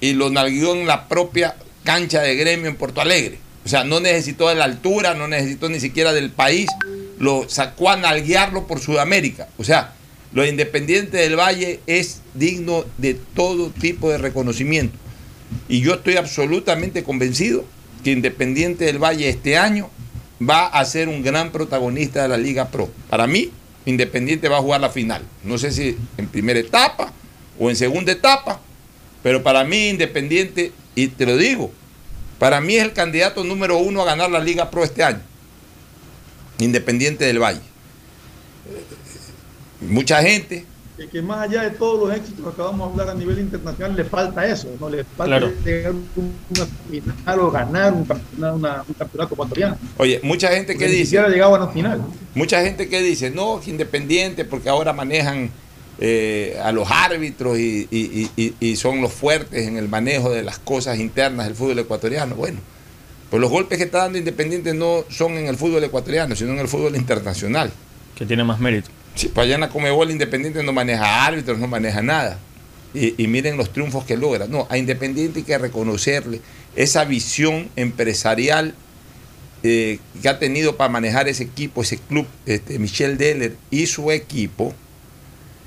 Speaker 4: Y lo nalgueó en la propia cancha de Gremio en Porto Alegre. O sea, no necesitó de la altura, no necesitó ni siquiera del país, lo sacó a nalguearlo por Sudamérica. O sea, lo Independiente del Valle es digno de todo tipo de reconocimiento. Y yo estoy absolutamente convencido que Independiente del Valle este año va a ser un gran protagonista de la Liga Pro. Para mí, Independiente va a jugar la final. No sé si en primera etapa o en segunda etapa, pero para mí Independiente, y te lo digo, para mí es el candidato número uno a ganar la Liga Pro este año. Independiente del Valle. Mucha gente.
Speaker 8: Que, más allá de todos los éxitos que acabamos de hablar a nivel internacional, le falta eso, ¿no? Le falta llegar una final o ganar un campeonato, un campeonato ecuatoriano.
Speaker 4: Oye, mucha gente que dice.
Speaker 8: Ni llegado a la final.
Speaker 4: Mucha gente que dice, no, Independiente, porque ahora manejan eh, a los árbitros y, son los fuertes en el manejo de las cosas internas del fútbol ecuatoriano. Bueno, pues los golpes que está dando Independiente no son en el fútbol ecuatoriano, sino en el fútbol internacional.
Speaker 21: Que tiene más mérito.
Speaker 4: Si para allá en la Comebol Independiente no maneja árbitros, no maneja nada. Y, miren los triunfos que logra. No, a Independiente hay que reconocerle esa visión empresarial eh, que ha tenido para manejar ese equipo, ese club, este, Michel Deller y su equipo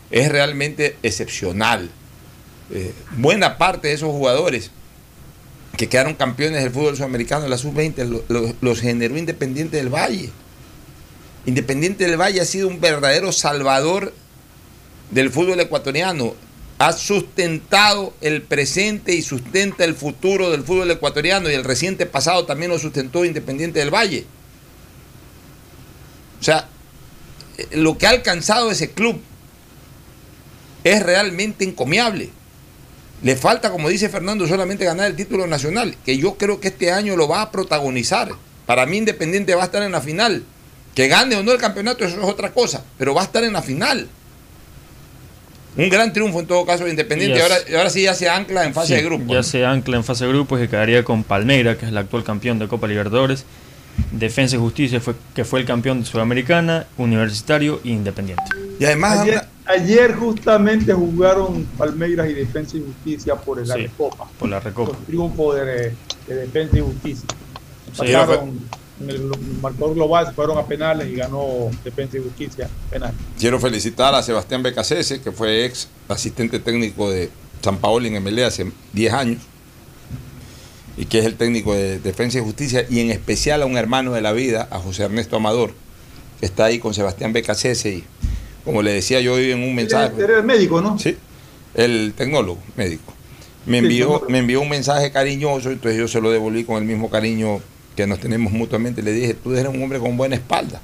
Speaker 4: es realmente excepcional. Eh, buena parte de esos jugadores que quedaron campeones del fútbol sudamericano en la sub-20 los generó Independiente del Valle. Independiente del Valle ha sido un verdadero salvador del fútbol ecuatoriano. Ha sustentado el presente y sustenta el futuro del fútbol ecuatoriano y el reciente pasado también lo sustentó Independiente del Valle. O sea, eh, lo que ha alcanzado ese club es realmente encomiable. Le falta, como dice Fernando, solamente ganar el título nacional, que yo creo que este año lo va a protagonizar. Para mí Independiente va a estar en la final. Que gane o no el campeonato, eso es otra cosa, pero va a estar en la final. Un gran triunfo en todo caso de Independiente. Ahora, ahora sí ya se ancla en fase de grupos.
Speaker 21: Ya se ancla en fase de grupos y quedaría con Palmeira, que es el actual campeón de Copa Libertadores. Defensa y Justicia, fue, que fue el campeón de Sudamericana, Universitario e Independiente.
Speaker 4: Y además.
Speaker 8: Ayer, justamente jugaron Palmeiras y Defensa y Justicia por la Recopa.
Speaker 21: Por la Recopa.
Speaker 8: triunfo de, Defensa y Justicia. Pasaron en el marcador global, se fueron a penales y ganó Defensa y Justicia penal.
Speaker 4: Quiero felicitar a Sebastián Becasese, que fue ex asistente técnico de San Paolo en MLE hace 10 años y que es el técnico de Defensa y Justicia, y en especial a un hermano de la vida, a José Ernesto Amador, que está ahí con Sebastián Becasese y como le decía yo hoy en un mensaje.
Speaker 8: Era el médico, ¿no?
Speaker 4: Sí, el tecnólogo médico. Me envió, me envió un mensaje cariñoso, entonces yo se lo devolví con el mismo cariño que nos tenemos mutuamente. Le dije, tú eres un hombre con buena espalda.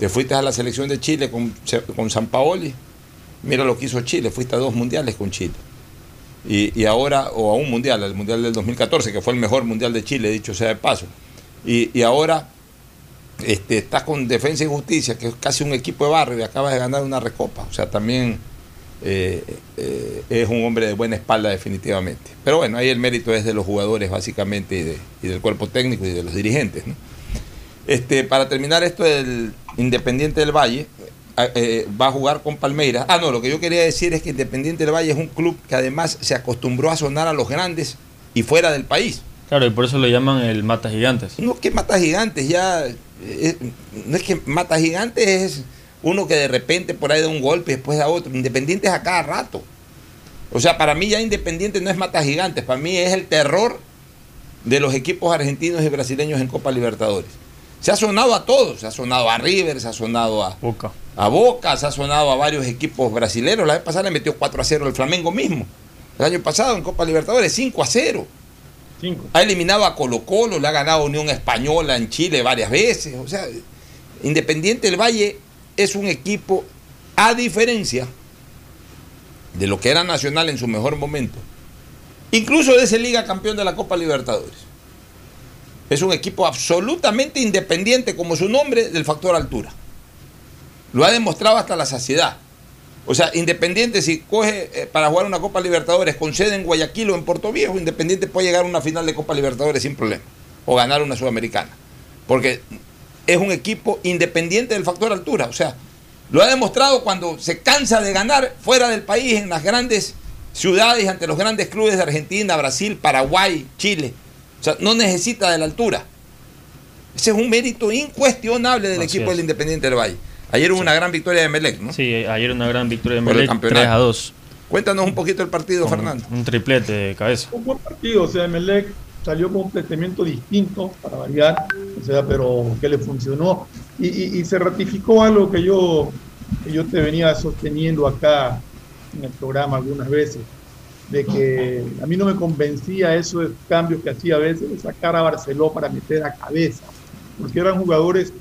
Speaker 4: Te fuiste a la selección de Chile con, con San Paoli. Mira lo que hizo Chile, fuiste a dos mundiales con Chile. Y, ahora, o a un mundial, el mundial del 2014, que fue el mejor mundial de Chile, dicho sea de paso. Y, ahora este, estás con Defensa y Justicia, que es casi un equipo de barrio, y acabas de ganar una recopa. O sea, también eh, eh, es un hombre de buena espalda definitivamente. Pero bueno, ahí el mérito es de los jugadores básicamente y, del cuerpo técnico y de los dirigentes. Este, para terminar esto del Independiente del Valle, eh, va a jugar con Palmeiras. Ah, no, lo que yo quería decir es que Independiente del Valle es un club que además se acostumbró a sonar a los grandes y fuera del país.
Speaker 21: Claro, y por eso lo llaman el Mata Gigantes.
Speaker 4: No, que Mata Gigantes ya. no es que Mata Gigantes es uno que de repente por ahí da un golpe y después da otro. Independiente es a cada rato. O sea, para mí ya Independiente no es Mata Gigantes, para mí es el terror de los equipos argentinos y brasileños en Copa Libertadores. Se ha sonado a todos, se ha sonado a River, se ha sonado a
Speaker 21: Boca,
Speaker 4: a Boca se ha sonado a varios equipos brasileños. La vez pasada le metió 4 a 0 el Flamengo mismo. El año pasado en Copa Libertadores 5 a 0. Ha eliminado a Colo Colo, le ha ganado Unión Española en Chile varias veces. O sea, Independiente del Valle es un equipo, a diferencia de lo que era Nacional en su mejor momento, incluso de ese Liga Campeón de la Copa Libertadores. Es un equipo absolutamente independiente, como su nombre, del factor altura. Lo ha demostrado hasta la saciedad. O sea, Independiente, si coge eh, para jugar una Copa Libertadores con sede en Guayaquil o en Puerto Viejo, Independiente puede llegar a una final de Copa Libertadores sin problema. O ganar una Sudamericana. Porque es un equipo independiente del factor altura. O sea, lo ha demostrado cuando se cansa de ganar fuera del país, en las grandes ciudades, ante los grandes clubes de Argentina, Brasil, Paraguay, Chile. O sea, no necesita de la altura. Ese es un mérito incuestionable del equipo del Independiente del Valle. Ayer hubo una gran victoria de Melec, ¿no?
Speaker 21: Sí, ayer una gran victoria de Melec, 3 a 2.
Speaker 4: Cuéntanos un poquito el partido, Fernando.
Speaker 21: Un triplete de cabeza.
Speaker 8: Un buen partido, o sea, Melec salió con un planteamiento distinto para variar, o sea, pero que le funcionó. Y, se ratificó algo que yo, yo te venía sosteniendo acá en el programa algunas veces, de que a mí no me convencía esos cambios que hacía a veces de sacar a Barceló para meter a cabeza, porque eran jugadores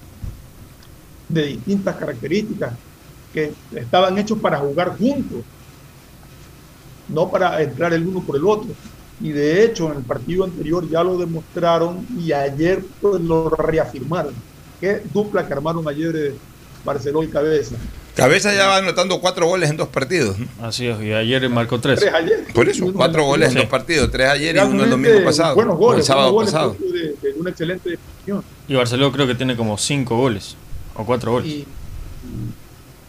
Speaker 8: de distintas características que estaban hechos para jugar juntos, no para entrar el uno por el otro. Y de hecho, en el partido anterior ya lo demostraron y ayer pues, lo reafirmaron. Qué dupla que armaron ayer eh, Barcelona y Cabeza.
Speaker 4: Cabeza ya va anotando cuatro goles en dos partidos.
Speaker 21: Así es, y ayer marcó tres.
Speaker 8: tres ayer.
Speaker 4: Por eso, cuatro goles en dos partidos, tres ayer y uno el domingo pasado.
Speaker 8: Buenos goles,
Speaker 4: el sábado pasado.
Speaker 8: De, una excelente definición.
Speaker 21: Y Barcelona creo que tiene como cinco goles, o cuatro goles. Y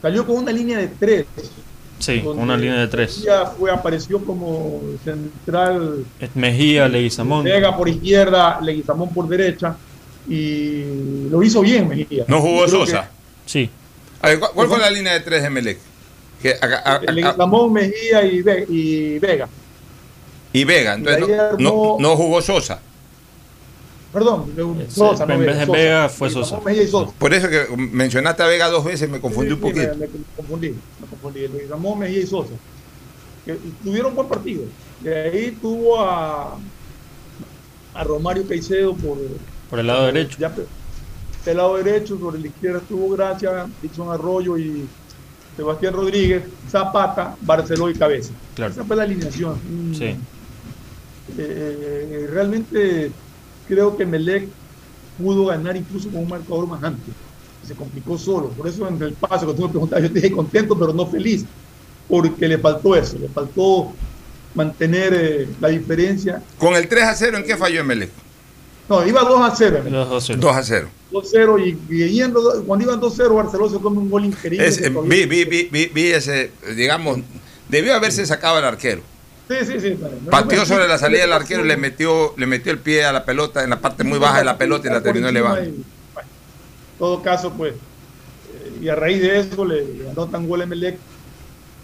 Speaker 8: salió con una línea de tres.
Speaker 21: Sí, una línea de tres.
Speaker 8: Mejía fue, apareció como central.
Speaker 21: Mejía, Leguizamón.
Speaker 8: Vega por izquierda, Leguizamón por derecha. Y lo hizo bien Mejía.
Speaker 4: ¿No jugó Sosa?
Speaker 21: Sí.
Speaker 4: ¿cuál, fue la línea de tres de Melec?
Speaker 8: Leguizamón, Mejía y, Vega.
Speaker 4: Y Vega, entonces no, no jugó Sosa.
Speaker 8: Perdón, Sosa,
Speaker 21: en vez de Vega fue Sosa.
Speaker 4: Por eso que mencionaste a Vega dos veces, me confundí un poquito.
Speaker 8: Me, confundí, me confundí. Ramón Mejía y Sosa. Que tuvieron buen partido. De ahí tuvo a, a Romario Caicedo por,
Speaker 21: por el lado derecho.
Speaker 8: Ya, el lado derecho, sobre la izquierda estuvo Gracia, Dixon Arroyo y Sebastián Rodríguez, Zapata, Barceló y Cabeza. Esa fue la alineación.
Speaker 21: Sí.
Speaker 8: Eh, eh, realmente creo que Melec pudo ganar incluso con un marcador más amplio. Se complicó solo. Por eso en el paso que tú me preguntabas, yo te dije contento, pero no feliz, porque le faltó eso, le faltó mantener eh, la diferencia.
Speaker 4: ¿Con el 3 a 0 en qué falló Melec?
Speaker 8: No, iba 2 a 0.
Speaker 4: 2 a 0.
Speaker 8: 2 a 0 y, y cuando iban 2 a 0, Barcelona se come un gol increíble.
Speaker 4: vi, vi, vi, vi, ese, digamos, debió haberse sacado el arquero.
Speaker 8: Sí, sí, sí.
Speaker 4: Partió sobre la salida del arquero y le metió, le metió el pie a la pelota en la parte muy baja de la pelota y la terminó elevando. En
Speaker 8: todo caso, pues, eh, y a raíz de eso le, anotan gol Melec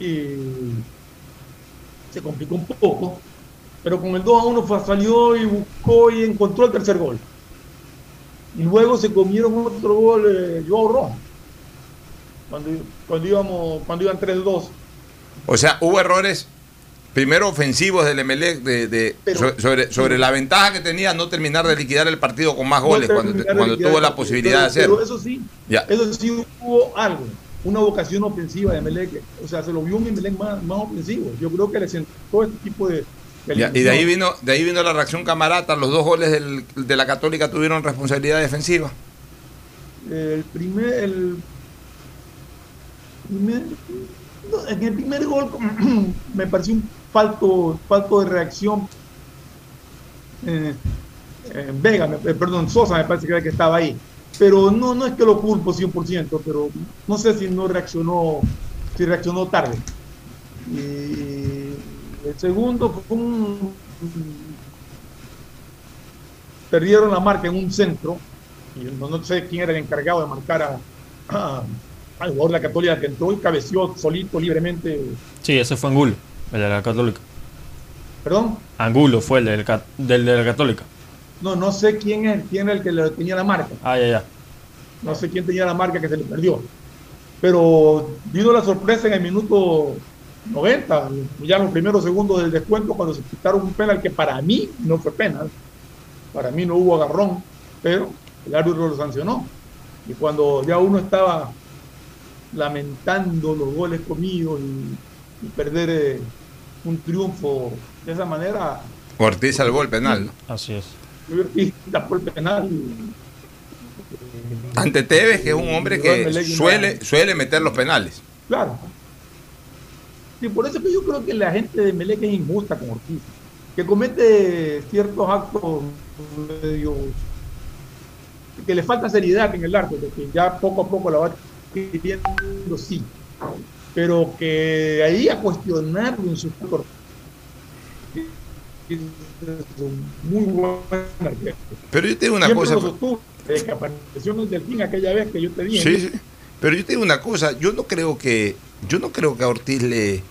Speaker 8: y se complicó un poco, pero con el 2 a 1 salió y buscó y encontró el tercer gol. Y luego se comieron otro gol eh, Joao Rojo, cuando, cuando, íbamos, cuando iban 3-2.
Speaker 4: O sea, hubo errores primero ofensivos del Emelec de, sobre, sobre la ventaja que tenía no terminar de liquidar el partido con más goles cuando, cuando tuvo la posibilidad de hacerlo.
Speaker 8: Pero eso sí, eso sí hubo algo, una vocación ofensiva de Emelec, o sea, se lo vio un Emelec más, más ofensivo. Yo creo que le sentó este tipo de...
Speaker 4: y de ahí vino de ahí vino la reacción camarata, los dos goles del, de la Católica tuvieron responsabilidad defensiva.
Speaker 8: El primer, el primer en el primer gol me pareció un falto, falto de reacción. Eh, eh, Vega, perdón, Sosa me parece que era que estaba ahí. Pero no, no es que lo culpo 100%, pero no sé si no reaccionó, si reaccionó tarde. Y el segundo fue un. Perdieron la marca en un centro. Y no, sé quién era el encargado de marcar a, al jugador la Católica que entró y cabeció solito, libremente.
Speaker 21: Sí, ese fue Angulo, el de la Católica.
Speaker 8: ¿Perdón?
Speaker 21: Angulo fue el del, del de la Católica.
Speaker 8: No, no sé quién es, quién era el que le tenía la marca.
Speaker 21: Ah, ya, ya.
Speaker 8: No sé quién tenía la marca que se le perdió. Pero vino la sorpresa en el minuto 90, ya en los primeros segundos del descuento, cuando se quitaron un penal que para mí no fue penal. Para mí no hubo agarrón, pero el árbitro lo sancionó. Y cuando ya uno estaba lamentando los goles comidos y, perder eh, un triunfo de esa manera.
Speaker 4: Ortiz salvó el penal.
Speaker 21: Así es.
Speaker 8: Ortiz tapó el penal.
Speaker 4: Ante Tevez, que es un hombre que suele, suele meter los penales.
Speaker 8: Claro. Y por eso que yo creo que la gente de Melec es injusta con Ortiz, que comete ciertos actos medio que le falta seriedad en el arte, de que ya poco a poco la va pidiendo sí, pero que ahí a cuestionarlo en su muy buen
Speaker 4: Pero yo te digo una cosa.
Speaker 8: De que apareció el delfín aquella vez que yo te dije.
Speaker 4: Sí, sí. Pero yo te digo una cosa, yo no creo que, yo no creo que a Ortiz le,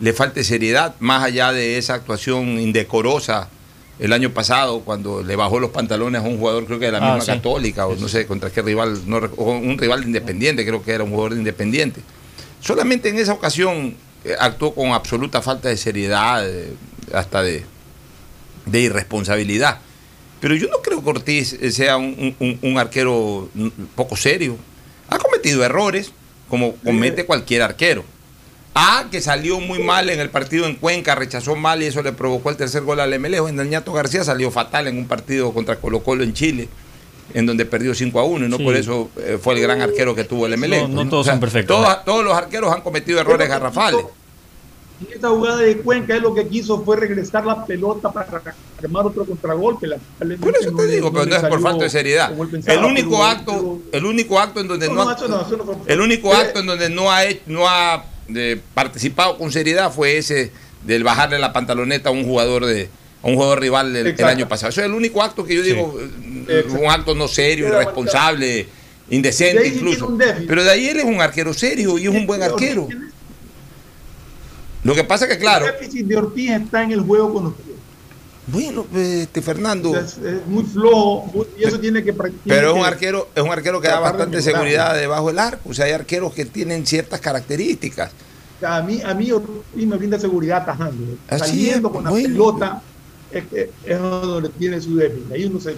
Speaker 4: le falte seriedad, más allá de esa actuación indecorosa el año pasado cuando le bajó los pantalones a un jugador creo que de la ah, misma católica o no sé contra qué rival no, un rival independiente creo que era un jugador independiente solamente en esa ocasión eh, actuó con absoluta falta de seriedad eh, hasta de, de, irresponsabilidad. Pero yo no creo que Ortiz sea un, un arquero poco serio. Ha cometido errores como comete cualquier arquero. Ah, que salió muy mal en el partido en Cuenca, rechazó mal y eso le provocó el tercer gol al MLE. En el Ñato García salió fatal en un partido contra Colo Colo en Chile, en donde perdió 5 a 1 y no por eso eh, fue el gran arquero que tuvo el MLE.
Speaker 21: No, todos son perfectos.
Speaker 4: Todos, los arqueros han cometido errores garrafales.
Speaker 8: En esta jugada de Cuenca, él lo que quiso fue regresar la pelota para armar otro contragolpe.
Speaker 4: por eso te digo, pero no es por falta de seriedad. El único acto, el único acto en donde no, el único acto en donde no ha no ha de, participado con seriedad fue ese del bajarle la pantaloneta a un jugador de a un jugador rival del, año pasado. Eso es el único acto que yo digo, eh, un acto no serio, irresponsable, indecente incluso. Pero de ahí él es un arquero serio y es un buen arquero. Lo que pasa es que, claro.
Speaker 8: El déficit de Ortiz está en el juego con
Speaker 4: Bueno, este Fernando.
Speaker 8: Es, muy flojo y eso tiene que
Speaker 4: Pero es un arquero, es un arquero que da bastante seguridad debajo del arco. O sea, hay arqueros que tienen ciertas características.
Speaker 8: A mí, a mí me brinda seguridad atajando. Saliendo con la pelota es, es donde tiene su déficit. Ahí uno se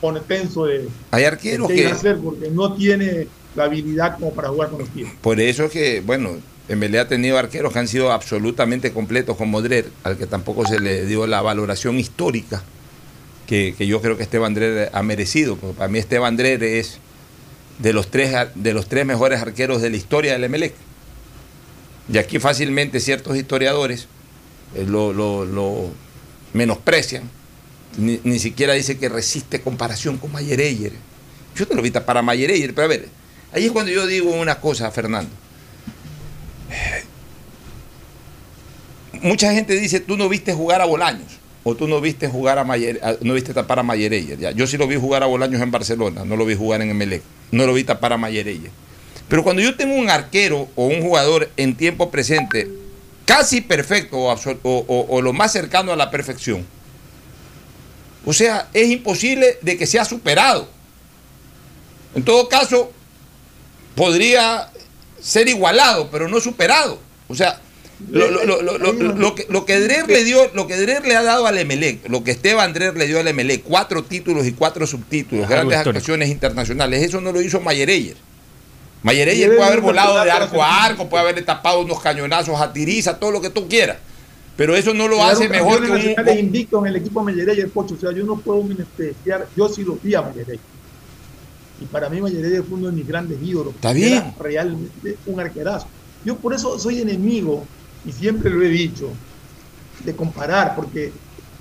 Speaker 8: pone tenso de,
Speaker 4: hay arqueros que
Speaker 8: hacer porque no tiene la habilidad como para jugar con los pies.
Speaker 4: Por eso es que, bueno, Emelé ha tenido arqueros que han sido absolutamente completos con Modrer, al que tampoco se le dio la valoración histórica que, yo creo que Esteban Drer ha merecido. Porque para mí Esteban Drer es de los tres, de los tres mejores arqueros de la historia del Emelec. Y aquí fácilmente ciertos historiadores eh, lo, menosprecian. Ni, siquiera dice que resiste comparación con Mayer Yo te lo vi para Mayer pero a ver, ahí es cuando yo digo una cosa, Fernando mucha gente dice, tú no viste jugar a Bolaños, o tú no viste jugar a Mayer, no viste tapar a Mayereyer. Yo sí lo vi jugar a Bolaños en Barcelona, no lo vi jugar en Emelec, no lo vi tapar a Mayereyer. Pero cuando yo tengo un arquero o un jugador en tiempo presente casi perfecto o, lo más cercano a la perfección, o sea, es imposible de que sea superado. En todo caso, podría ser igualado, pero no superado. O sea, lo, lo, lo, lo, que, lo que Drer le dio, lo que Drer le ha dado al Emelec, lo que Esteban Drer le dio al Emelec, cuatro títulos y cuatro subtítulos, grandes actuaciones internacionales, eso no lo hizo Mayereyer. Mayereyer puede haber volado de arco a arco, puede haber tapado unos cañonazos a tiriza, todo lo que tú quieras. Pero eso no lo hace mejor que un.
Speaker 8: invicto en el equipo Pocho. O sea, yo no puedo menospreciar, yo sí lo vi a Mayereyer. Y para mí Mayereyer fue uno de mis grandes ídolos.
Speaker 4: Está bien.
Speaker 8: realmente un arquerazo Yo por eso soy enemigo, y siempre lo he dicho, de comparar, porque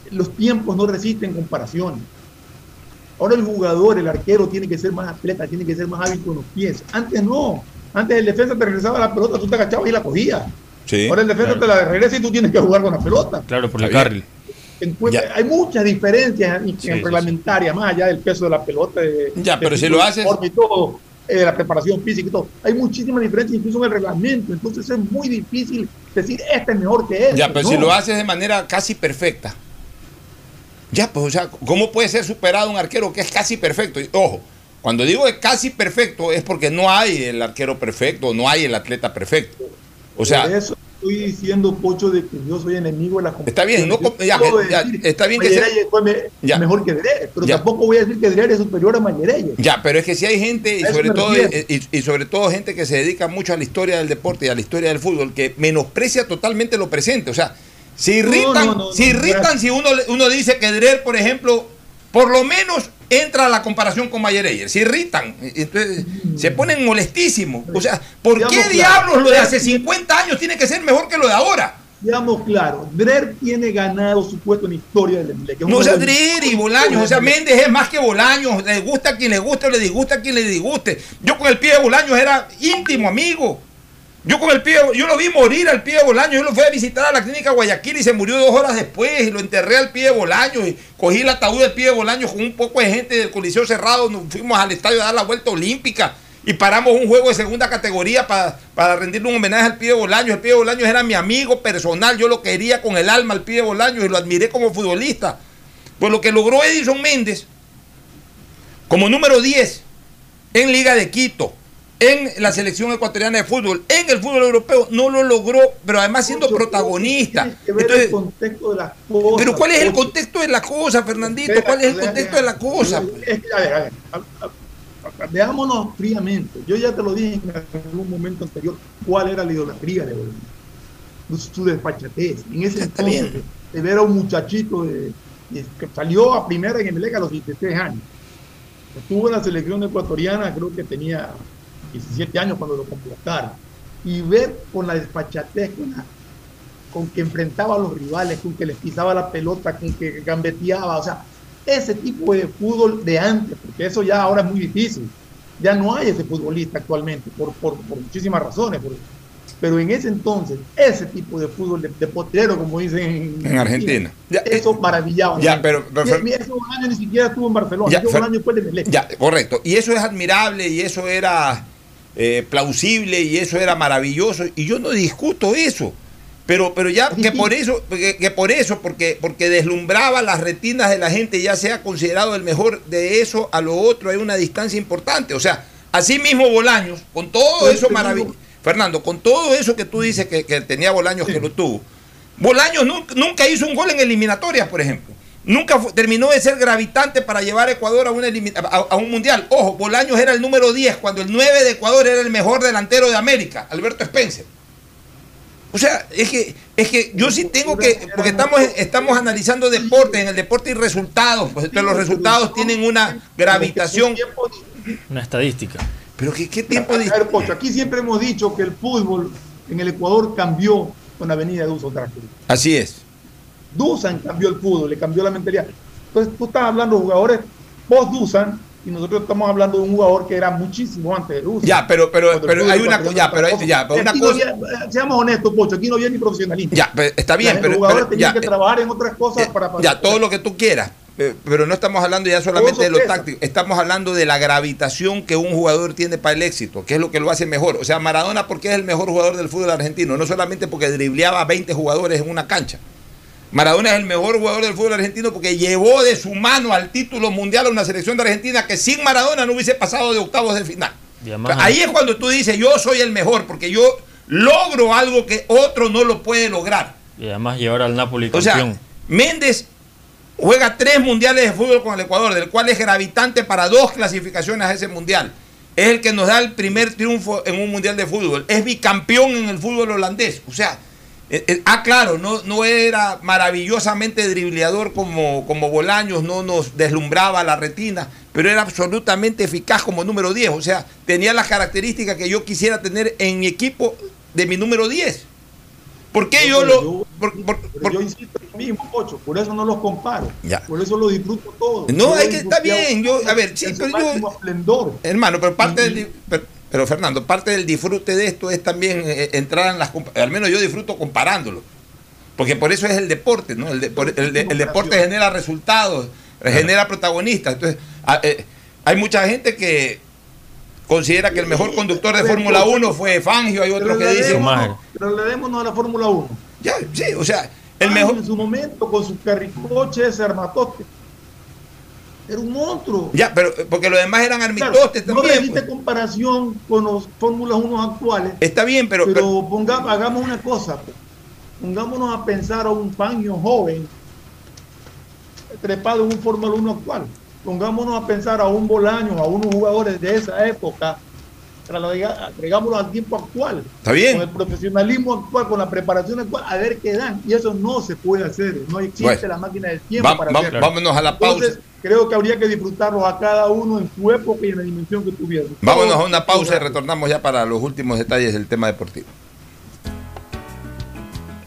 Speaker 8: los tiempos no resisten comparaciones. Ahora el jugador, el arquero, tiene que ser más atleta, tiene que ser más hábil con los pies. Antes no. Antes el defensa te regresaba la pelota, tú te agachabas y la cogías. Ahora el defensa te la regresa y tú tienes que jugar con la pelota.
Speaker 21: Claro, por el carril.
Speaker 8: Hay muchas diferencias en, reglamentarias, más allá del peso de la pelota.
Speaker 4: ya, pero si lo haces.
Speaker 8: Y todo, eh, la preparación física y todo. Hay muchísimas diferencias incluso en el reglamento. Entonces es muy difícil decir este es mejor que este.
Speaker 4: Ya, pero si lo haces de manera casi perfecta. Ya, pues, o sea, ¿cómo puede ser superado un arquero que es casi perfecto? ojo, cuando digo que casi perfecto es porque no hay el arquero perfecto, no hay el atleta perfecto. O sea,
Speaker 8: eso estoy diciendo, Pocho, de que yo soy enemigo de la
Speaker 4: competición. Está bien, no, ya, está bien que sea
Speaker 8: mejor que Dre, pero tampoco voy a decir que Dre es superior a Mayereye.
Speaker 4: Ya, pero es que si hay gente, y sobre, todo, y, sobre todo gente que se dedica mucho a la historia del deporte y a la historia del fútbol, que menosprecia totalmente lo presente. O sea, se irritan, se irritan si uno, uno dice que Dre, por ejemplo, por lo menos entra a la comparación con Mayer se irritan, entonces se ponen molestísimos. O sea, ¿por qué diablos lo de hace 50 años tiene que ser mejor que lo de ahora?
Speaker 8: Digamos claro, Drer tiene ganado su puesto en historia del
Speaker 4: Emelec. No, o sea, y Bolaños, o sea, Méndez es más que Bolaños, le gusta a quien le guste o le disgusta a quien le disguste. Yo con el pie de Bolaños era íntimo amigo. Yo con el pie, yo lo vi morir al pie de Bolaño, yo lo fui a visitar a la clínica Guayaquil y se murió dos horas después y lo enterré al pie de Bolaño y cogí el ataúd del pie de Bolaño con un poco de gente del Coliseo cerrado, nos fuimos al estadio a dar la vuelta olímpica y paramos un juego de segunda categoría para, para rendirle un homenaje al pie de Bolaño. El pie de Bolaño era mi amigo personal, yo lo quería con el alma al pie de Bolaño y lo admiré como futbolista. Pues lo que logró Edison Méndez como número 10 en Liga de Quito en la selección ecuatoriana de fútbol, en el fútbol europeo, no lo logró, pero además siendo protagonista. Entonces, pero ¿cuál es el contexto de la cosa, Fernandito? ¿Cuál es el contexto de la cosa? Es que, a ver, a ver,
Speaker 8: veámonos fríamente. Yo ya te lo dije en algún momento anterior, cuál era la idolatría de Bolivia. Su despachatez. En ese entonces, de ver a un muchachito que salió a primera en el a los 16 años. Estuvo en la selección ecuatoriana, creo que tenía 17 años cuando lo completaron, y ver con la despachatez, con, que enfrentaba a los rivales, con que les pisaba la pelota, con que gambeteaba, o sea, ese tipo de fútbol de antes, porque eso ya ahora es muy difícil. Ya no hay ese futbolista actualmente, por, por, muchísimas razones. pero en ese entonces, ese tipo de fútbol de, potrero, como dicen
Speaker 4: en, Argentina,
Speaker 8: eso eh, maravillaba.
Speaker 4: Ya, pero,
Speaker 8: ese año ni siquiera estuvo en Barcelona, ya, ese año fue de
Speaker 4: Ya, correcto. Y eso es admirable y eso era eh, plausible y eso era maravilloso. Y yo no discuto eso. Pero, pero ya que por eso, que, por eso, porque, porque deslumbraba las retinas de la gente, ya sea considerado el mejor de eso a lo otro, hay una distancia importante. O sea, así mismo Bolaños, con todo eso maravilloso, Fernando, con todo eso que tú dices que, tenía Bolaños que lo tuvo, Bolaños nunca hizo un gol en eliminatorias, por ejemplo. Nunca terminó de ser gravitante para llevar a Ecuador a, a, un mundial. Ojo, Bolaños era el número 10, cuando el 9 de Ecuador era el mejor delantero de América, Alberto Spencer. O sea, es que, es que yo sí tengo que, porque estamos, estamos analizando deporte, en el deporte y resultados, pues entonces los resultados tienen una gravitación.
Speaker 21: Una estadística.
Speaker 4: Pero ¿qué, qué tiempo? A
Speaker 8: ver, Pocho, aquí siempre hemos dicho que el fútbol en el Ecuador cambió con la venida de Uso
Speaker 4: Así es.
Speaker 8: Dusan cambió el fútbol, le cambió la mentalidad. Entonces tú estás hablando de jugadores post Dusan y nosotros estamos hablando de un jugador que era muchísimo antes de Dusan.
Speaker 4: Ya, pero, pero, pero hay una, ya, pero, ya, pero una cosa.
Speaker 8: seamos honestos, Pocho, aquí no viene ni profesionalismo.
Speaker 4: Ya, está bien,
Speaker 8: pero. Los jugadores tenían que trabajar en otras cosas
Speaker 4: para, Ya, todo lo que tú quieras. Pero no estamos hablando ya solamente de lo táctico, estamos hablando de la gravitación que un jugador tiene para el éxito, que es lo que lo hace mejor. O sea, Maradona, porque es el mejor jugador del fútbol argentino? No solamente porque dribleaba a 20 jugadores en una cancha. Maradona es el mejor jugador del fútbol argentino porque llevó de su mano al título mundial a una selección de Argentina que sin Maradona no hubiese pasado de octavos de final. Ahí es cuando tú dices, yo soy el mejor porque yo logro algo que otro no lo puede lograr.
Speaker 21: Y además llevar al Napoli campeón.
Speaker 4: O sea, Méndez juega tres mundiales de fútbol con el Ecuador, del cual es gravitante para dos clasificaciones a ese mundial. Es el que nos da el primer triunfo en un mundial de fútbol. Es bicampeón en el fútbol holandés. O sea, eh, eh, ah, claro, no, no era maravillosamente dribleador como, como Bolaños, no nos deslumbraba la retina, pero era absolutamente eficaz como número 10. O sea, tenía las características que yo quisiera tener en mi equipo
Speaker 21: de mi número 10. ¿Por qué yo, lo.?
Speaker 8: yo insisto en lo mismo, Pocho, por eso no los comparo. Por eso lo disfruto todo.
Speaker 21: No, hay que, está bien. Yo, a ver, sí, pero yo. Hermano, pero parte del. Pero, Fernando, parte del disfrute de esto es también eh, entrar en las. Al menos yo disfruto comparándolo. Porque por eso es el deporte, ¿no? El, el, deporte genera resultados, genera protagonistas. Entonces, eh, hay mucha gente que considera que el mejor conductor de Fórmula 1 fue Fangio, hay otros que dicen...
Speaker 8: Pero le demos a la Fórmula 1.
Speaker 21: Ya, sí, o sea, el mejor...
Speaker 8: En su momento, con su carricoche, ese armatoste. Era un monstruo.
Speaker 21: Ya, pero porque los demás eran armitostes
Speaker 8: también. No existe pues. comparación con los Fórmula 1 actuales.
Speaker 21: Está bien, pero...
Speaker 8: Pero, pongamos, hagamos una cosa. Pues. Pongámonos a pensar a un Fangio joven trepado en un Fórmula 1 actual pongámonos a pensar a un Bolaño, a unos jugadores de esa época, agregámoslo al tiempo actual.
Speaker 21: Está bien.
Speaker 8: Con el profesionalismo actual, con la preparación actual, a ver qué dan. Y eso no se puede hacer. No existe la máquina del tiempo para hacerlo.
Speaker 21: Vámonos a la pausa. Entonces,
Speaker 8: creo que habría que disfrutarlos a cada uno en su época y en la dimensión que tuvieron.
Speaker 21: Vámonos a una pausa y retornamos ya para los últimos detalles del tema deportivo.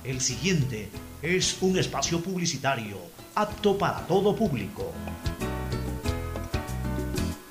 Speaker 10: El siguiente es un espacio publicitario apto para todo público.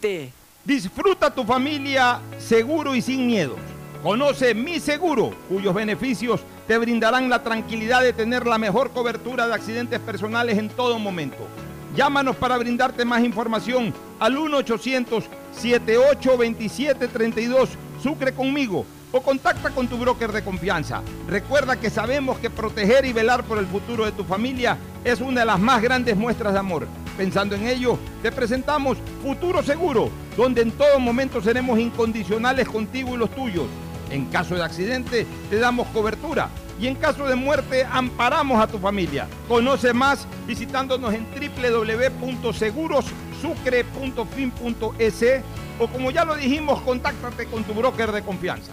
Speaker 22: 100 100. CNT
Speaker 4: Disfruta tu familia seguro y sin miedo. Conoce Mi Seguro, cuyos beneficios te brindarán la tranquilidad de tener la mejor cobertura de accidentes personales en todo momento. Llámanos para brindarte más información al 1-800-7827-32. Sucre conmigo o contacta con tu broker de confianza. Recuerda que sabemos que proteger y velar por el futuro de tu familia es una de las más grandes muestras de amor. Pensando en ello, te presentamos Futuro Seguro, donde en todo momento seremos incondicionales contigo y los tuyos. En caso de accidente, te damos cobertura y en caso de muerte, amparamos a tu familia. Conoce más visitándonos en www.segurosucre.fin.es o como ya lo dijimos, contáctate con tu broker de confianza.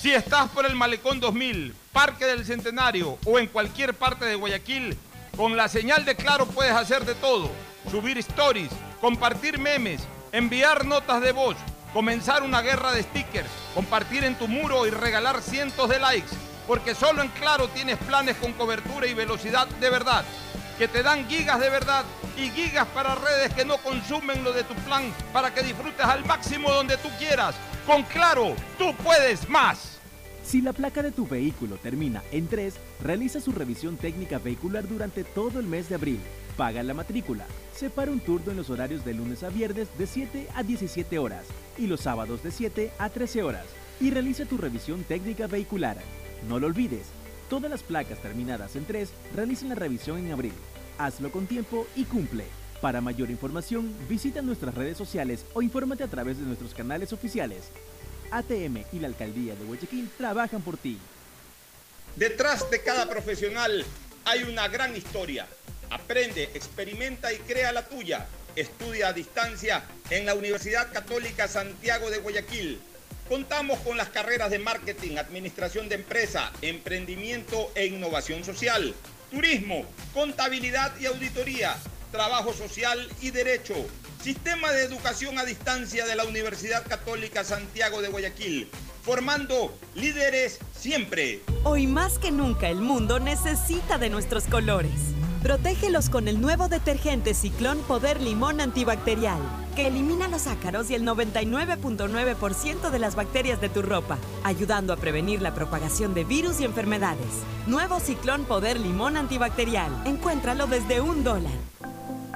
Speaker 4: Si estás por el Malecón 2000, Parque del Centenario o en cualquier parte de Guayaquil, con la señal de Claro puedes hacer de todo. Subir stories, compartir memes, enviar notas de voz, comenzar una guerra de stickers, compartir en tu muro y regalar cientos de likes. Porque solo en Claro tienes planes con cobertura y velocidad de verdad, que te dan gigas de verdad y gigas para redes que no consumen lo de tu plan para que disfrutes al máximo donde tú quieras. Con Claro, tú puedes más.
Speaker 13: Si la placa de tu vehículo termina en 3, realiza su revisión técnica vehicular durante todo el mes de abril. Paga la matrícula. Separa un turno en los horarios de lunes a viernes de 7 a 17 horas y los sábados de 7 a 13 horas. Y realiza tu revisión técnica vehicular. No lo olvides, todas las placas terminadas en 3 realicen la revisión en abril. Hazlo con tiempo y cumple. Para mayor información, visita nuestras redes sociales o infórmate a través de nuestros canales oficiales. ATM y la Alcaldía de Huachaquín trabajan por ti.
Speaker 23: Detrás de cada profesional hay una gran historia. Aprende, experimenta y crea la tuya. Estudia a distancia en la Universidad Católica Santiago de Guayaquil. Contamos con las carreras de marketing, administración de empresa, emprendimiento e innovación social, turismo, contabilidad y auditoría Trabajo Social y Derecho. Sistema de Educación a Distancia de la Universidad Católica Santiago de Guayaquil. Formando líderes siempre.
Speaker 12: Hoy más que nunca el mundo necesita de nuestros colores. Protégelos con el nuevo detergente Ciclón Poder Limón Antibacterial, que elimina los ácaros y el 99.9% de las bacterias de tu ropa, ayudando a prevenir la propagación de virus y enfermedades. Nuevo Ciclón Poder Limón Antibacterial. Encuéntralo desde un dólar.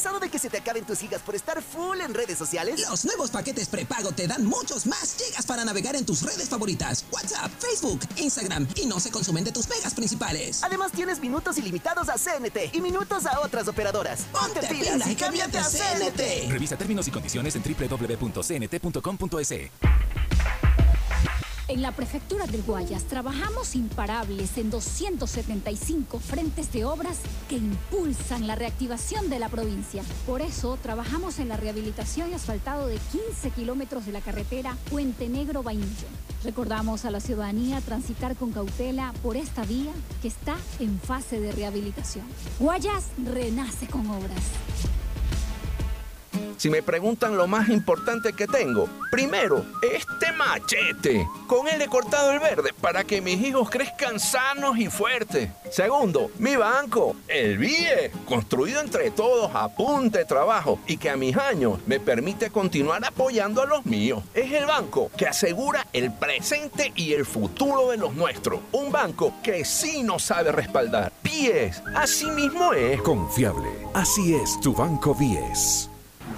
Speaker 14: ¿Cansado de que se te acaben tus gigas por estar full en redes sociales?
Speaker 15: Los nuevos paquetes prepago te dan muchos más gigas para navegar en tus redes favoritas. WhatsApp, Facebook, Instagram y no se consumen de tus megas principales.
Speaker 14: Además tienes minutos ilimitados a CNT y minutos a otras operadoras. Ponte, pilas y cámbiate a CNT.
Speaker 16: Revisa términos y condiciones en www.cnt.com.es.
Speaker 5: En la prefectura del Guayas trabajamos imparables en 275 frentes de obras que impulsan la reactivación de la provincia. Por eso trabajamos en la rehabilitación y asfaltado de 15 kilómetros de la carretera Puente Negro Vainillo. Recordamos a la ciudadanía transitar con cautela por esta vía que está en fase de rehabilitación. Guayas renace con obras.
Speaker 24: Si me preguntan lo más importante que tengo, primero, este machete. Con él he cortado el verde para que mis hijos crezcan sanos y fuertes. Segundo, mi banco, el BIE, construido entre todos a punta de trabajo y que a mis años me permite continuar apoyando a los míos. Es el banco que asegura el presente y el futuro de los nuestros. Un banco que sí nos sabe respaldar. BIES, así mismo es.
Speaker 25: Confiable. Así es tu banco 10.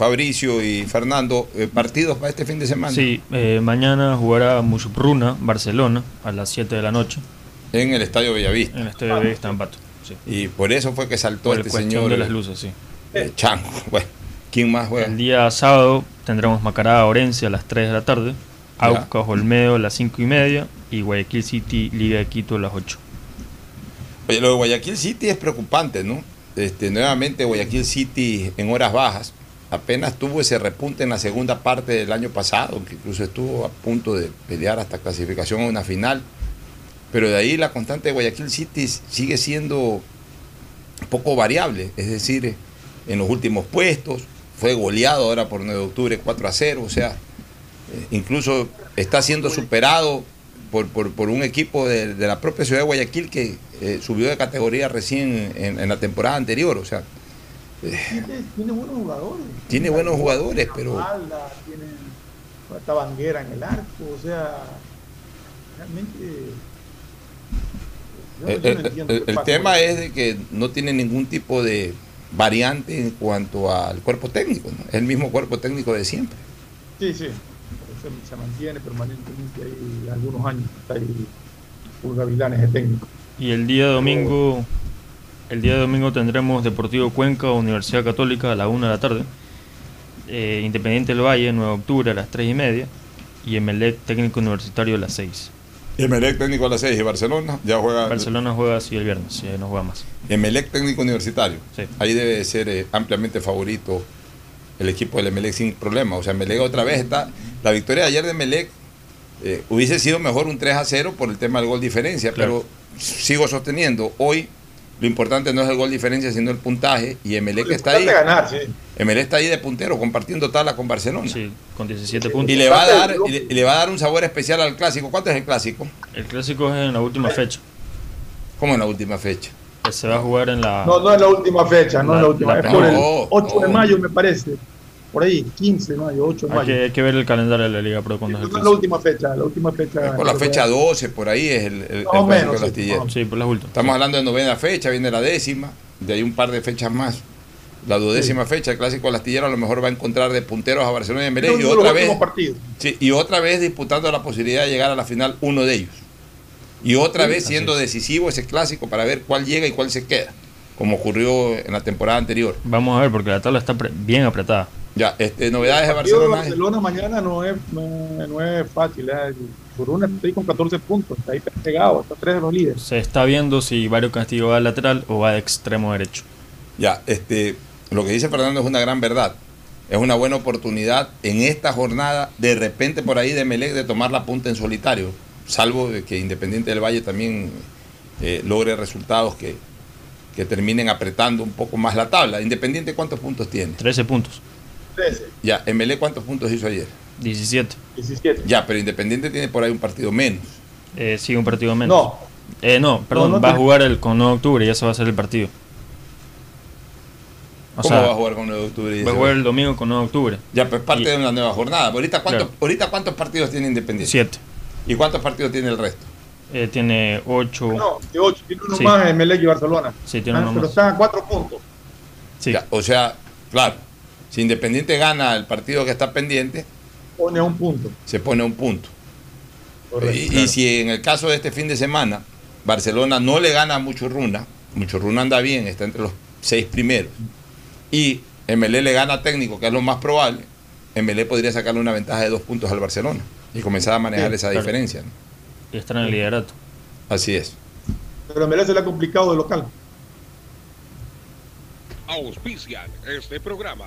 Speaker 4: Fabricio y Fernando. eh, ¿Partidos para este fin de semana?
Speaker 21: Sí, eh, mañana jugará Musupruna, Barcelona, a las 7 de la noche.
Speaker 4: En el Estadio Bellavista.
Speaker 21: En el Estadio Bellavista, en Pato. Sí.
Speaker 4: Y por eso fue que saltó
Speaker 21: Por
Speaker 4: este señor.
Speaker 21: de las luces, sí.
Speaker 4: eh, Chango. Bueno, ¿quién más juega?
Speaker 21: El día sábado tendremos Macará Orense a las 3 de la tarde. Aucas Olmedo a las 5 y media y Guayaquil City Liga de Quito a las 8.
Speaker 4: Oye, lo de Guayaquil City es preocupante, ¿no? Este, nuevamente Guayaquil City en horas bajas. Apenas tuvo ese repunte en la segunda parte del año pasado, que incluso estuvo a punto de pelear hasta clasificación a una final. Pero de ahí la constante de Guayaquil City sigue siendo poco variable, es decir, en los últimos puestos, fue goleado ahora por 9 de octubre 4 a 0, o sea, eh, incluso está siendo superado por, por- por un equipo de, de la propia ciudad de Guayaquil que eh, subió de categoría recién en, en la temporada anterior, o sea,
Speaker 8: Tiene, tiene buenos jugadores.
Speaker 4: tiene buenos jugadores, pero
Speaker 8: Alda, tiene esta banguera en el arco, o sea, realmente. yo no-
Speaker 4: el,
Speaker 8: yo no
Speaker 4: el-
Speaker 8: entiendo
Speaker 4: el-
Speaker 8: qué
Speaker 4: el
Speaker 8: pasa
Speaker 4: tema es de que no tiene ningún tipo de, variante en cuanto al cuerpo técnico, es el mismo cuerpo técnico de siempre.
Speaker 8: Sí, sí, se, mantiene permanentemente ahí algunos años, está ahí un gavilanes de técnico.
Speaker 21: Y el día domingo, el día domingo tendremos Deportivo Cuenca, Universidad Católica a la 1 de la tarde, eh, Independiente del Valle, 9 de octubre a las 3 y media, y Emelec Técnico Universitario a las 6.
Speaker 4: Emelec técnico a las 6 y Barcelona ya juega.
Speaker 21: Barcelona juega así el viernes, ya no juega más.
Speaker 4: Emelec técnico universitario. Ahí debe ser eh, ampliamente favorito el equipo del Emelec sin problema. O sea, Emelec otra vez está. La victoria de ayer de Emelec eh, hubiese sido mejor un 3 a 0 por el tema del gol diferencia, pero sigo sosteniendo. Hoy lo importante no es el gol diferencia, sino el puntaje. Y Emelec está ahí.
Speaker 8: Ganar, sí.
Speaker 4: Emelec está ahí de puntero, compartiendo tabla con Barcelona.
Speaker 21: Sí, con 17 puntos.
Speaker 4: Y le, va a dar, y le, va a dar un sabor especial al clásico. ¿Cuánto es el clásico?
Speaker 21: El clásico es en la última fecha.
Speaker 4: ¿Cómo en la última fecha?
Speaker 21: se va a jugar en la.
Speaker 8: No, no es la última fecha, no es la última. es por el 8 de mayo, me parece. Por ahí, 15 de mayo, 8 de mayo.
Speaker 21: Hay que, hay que ver el calendario de la Liga Pro cuando
Speaker 8: es la última fecha, la última fecha.
Speaker 4: por la fecha 12, por ahí es el, el, el
Speaker 8: menos,
Speaker 21: sí, por las últimas.
Speaker 4: Estamos hablando de novena fecha, viene la décima, de ahí un par de fechas más. La duodécima fecha, el clásico del astillero a lo mejor va a encontrar de punteros a Barcelona y Emelec y otra vez sí, y otra vez disputando la posibilidad de llegar a la final uno de ellos. Y otra vez siendo decisivo ese clásico para ver cuál llega y cuál se queda, como ocurrió en la temporada anterior.
Speaker 21: Vamos a ver porque la tabla está bien apretada.
Speaker 4: Ya, este, novedades de Barcelona.
Speaker 8: Barcelona mañana no es, no, es fácil. ¿eh? Por estoy con 14 puntos, está ahí pegado, está tres de los líderes.
Speaker 21: Se está viendo si Mario Castillo va al lateral o va de extremo derecho.
Speaker 4: Ya, este, lo que dice Fernando es una gran verdad. Es una buena oportunidad en esta jornada, de repente por ahí de Melec, de tomar la punta en solitario, salvo que Independiente del Valle también eh, logre resultados que, que terminen apretando un poco más la tabla. Independiente, ¿cuántos puntos tiene?
Speaker 21: 13 puntos.
Speaker 4: Ya, MLE cuántos puntos hizo ayer?
Speaker 21: 17.
Speaker 8: 17.
Speaker 4: Ya, pero Independiente tiene por ahí un partido menos.
Speaker 21: Eh, sí, un partido menos.
Speaker 8: No.
Speaker 21: Eh, no, perdón, va a jugar el con 9 de octubre, ya se va a hacer el partido.
Speaker 4: ¿Cómo va a jugar con 9 de octubre?
Speaker 21: Va a jugar el domingo con 9 de octubre.
Speaker 4: Ya, pues parte de una nueva jornada. Ahorita, ¿cuántos, ahorita ¿cuántos partidos tiene Independiente?
Speaker 21: Siete.
Speaker 4: ¿Y cuántos partidos tiene el resto?
Speaker 21: Eh, tiene 8.
Speaker 8: No, tiene 8. Tiene uno más en Melec y Barcelona.
Speaker 21: Sí, tiene
Speaker 8: ah,
Speaker 21: uno
Speaker 8: pero
Speaker 21: más.
Speaker 8: están a 4 puntos.
Speaker 21: Sí.
Speaker 4: o sea, claro si Independiente gana el partido que está pendiente,
Speaker 8: pone un punto.
Speaker 4: Se pone un punto. y, si en el caso de este fin de semana Barcelona no le gana a Muchurruna, Muchurruna anda bien, está entre los seis primeros, y MLE le gana a técnico, que es lo más probable, MLE podría sacarle una ventaja de dos puntos al Barcelona y comenzar a manejar esa diferencia.
Speaker 21: Y estar en el liderato.
Speaker 4: Así es.
Speaker 8: Pero MLE se le ha complicado de local.
Speaker 2: Auspician este programa.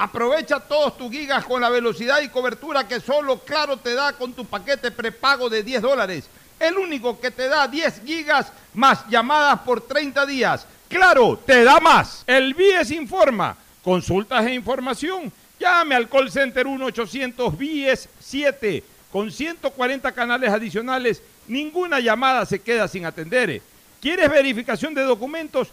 Speaker 19: Aprovecha todos tus gigas con la velocidad y cobertura que solo Claro te da con tu paquete prepago de 10 dólares. El único que te da 10 gigas más llamadas por 30 días. Claro, te da más. El BIES informa. Consultas e información. Llame al call center 1-800-BIES-7. Con 140 canales adicionales, ninguna llamada se queda sin atender. ¿Quieres verificación de documentos?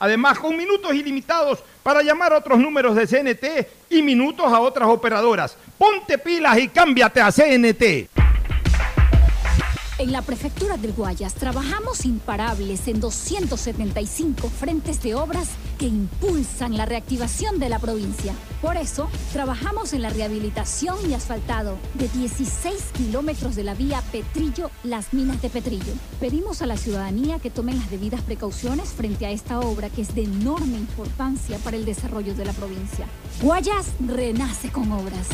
Speaker 4: Además, con minutos ilimitados para llamar a otros números de CNT y minutos a otras operadoras. Ponte pilas y cámbiate a CNT.
Speaker 5: En la Prefectura del Guayas trabajamos imparables en 275 frentes de obras que impulsan la reactivación de la provincia. Por eso, trabajamos en la rehabilitación y asfaltado de 16 kilómetros de la vía Petrillo-Las Minas de Petrillo. Pedimos a la ciudadanía que tomen las debidas precauciones frente a esta obra que es de enorme importancia para el desarrollo de la provincia. Guayas renace con obras.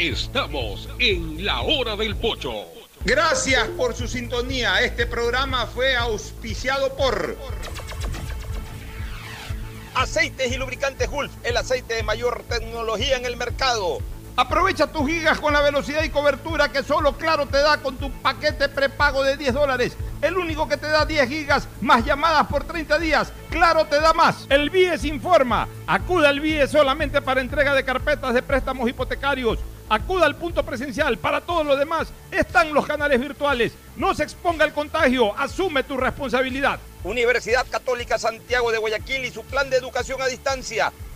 Speaker 2: Estamos en la hora del pocho.
Speaker 26: Gracias por su sintonía. Este programa fue auspiciado por Aceites y lubricantes Gulf, el aceite de mayor tecnología en el mercado.
Speaker 4: Aprovecha tus gigas con la velocidad y cobertura que solo Claro te da con tu paquete prepago de 10 dólares. El único que te da 10 gigas más llamadas por 30 días. Claro te da más. El BIES informa. Acuda al BIES solamente para entrega de carpetas de préstamos hipotecarios. Acuda al punto presencial. Para todo lo demás están los canales virtuales. No se exponga al contagio. Asume tu responsabilidad.
Speaker 26: Universidad Católica Santiago de Guayaquil y su plan de educación a distancia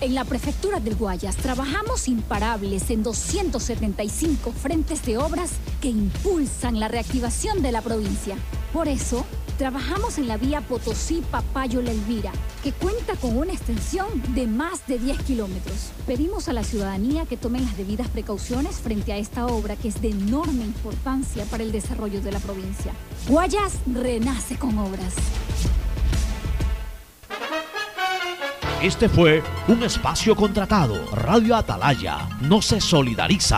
Speaker 5: En la Prefectura del Guayas trabajamos imparables en 275 frentes de obras que impulsan la reactivación de la provincia. Por eso, trabajamos en la vía Potosí-Papayo-La Elvira, que cuenta con una extensión de más de 10 kilómetros. Pedimos a la ciudadanía que tomen las debidas precauciones frente a esta obra que es de enorme importancia para el desarrollo de la provincia. Guayas renace con obras.
Speaker 10: Este fue un espacio contratado. Radio Atalaya no se solidariza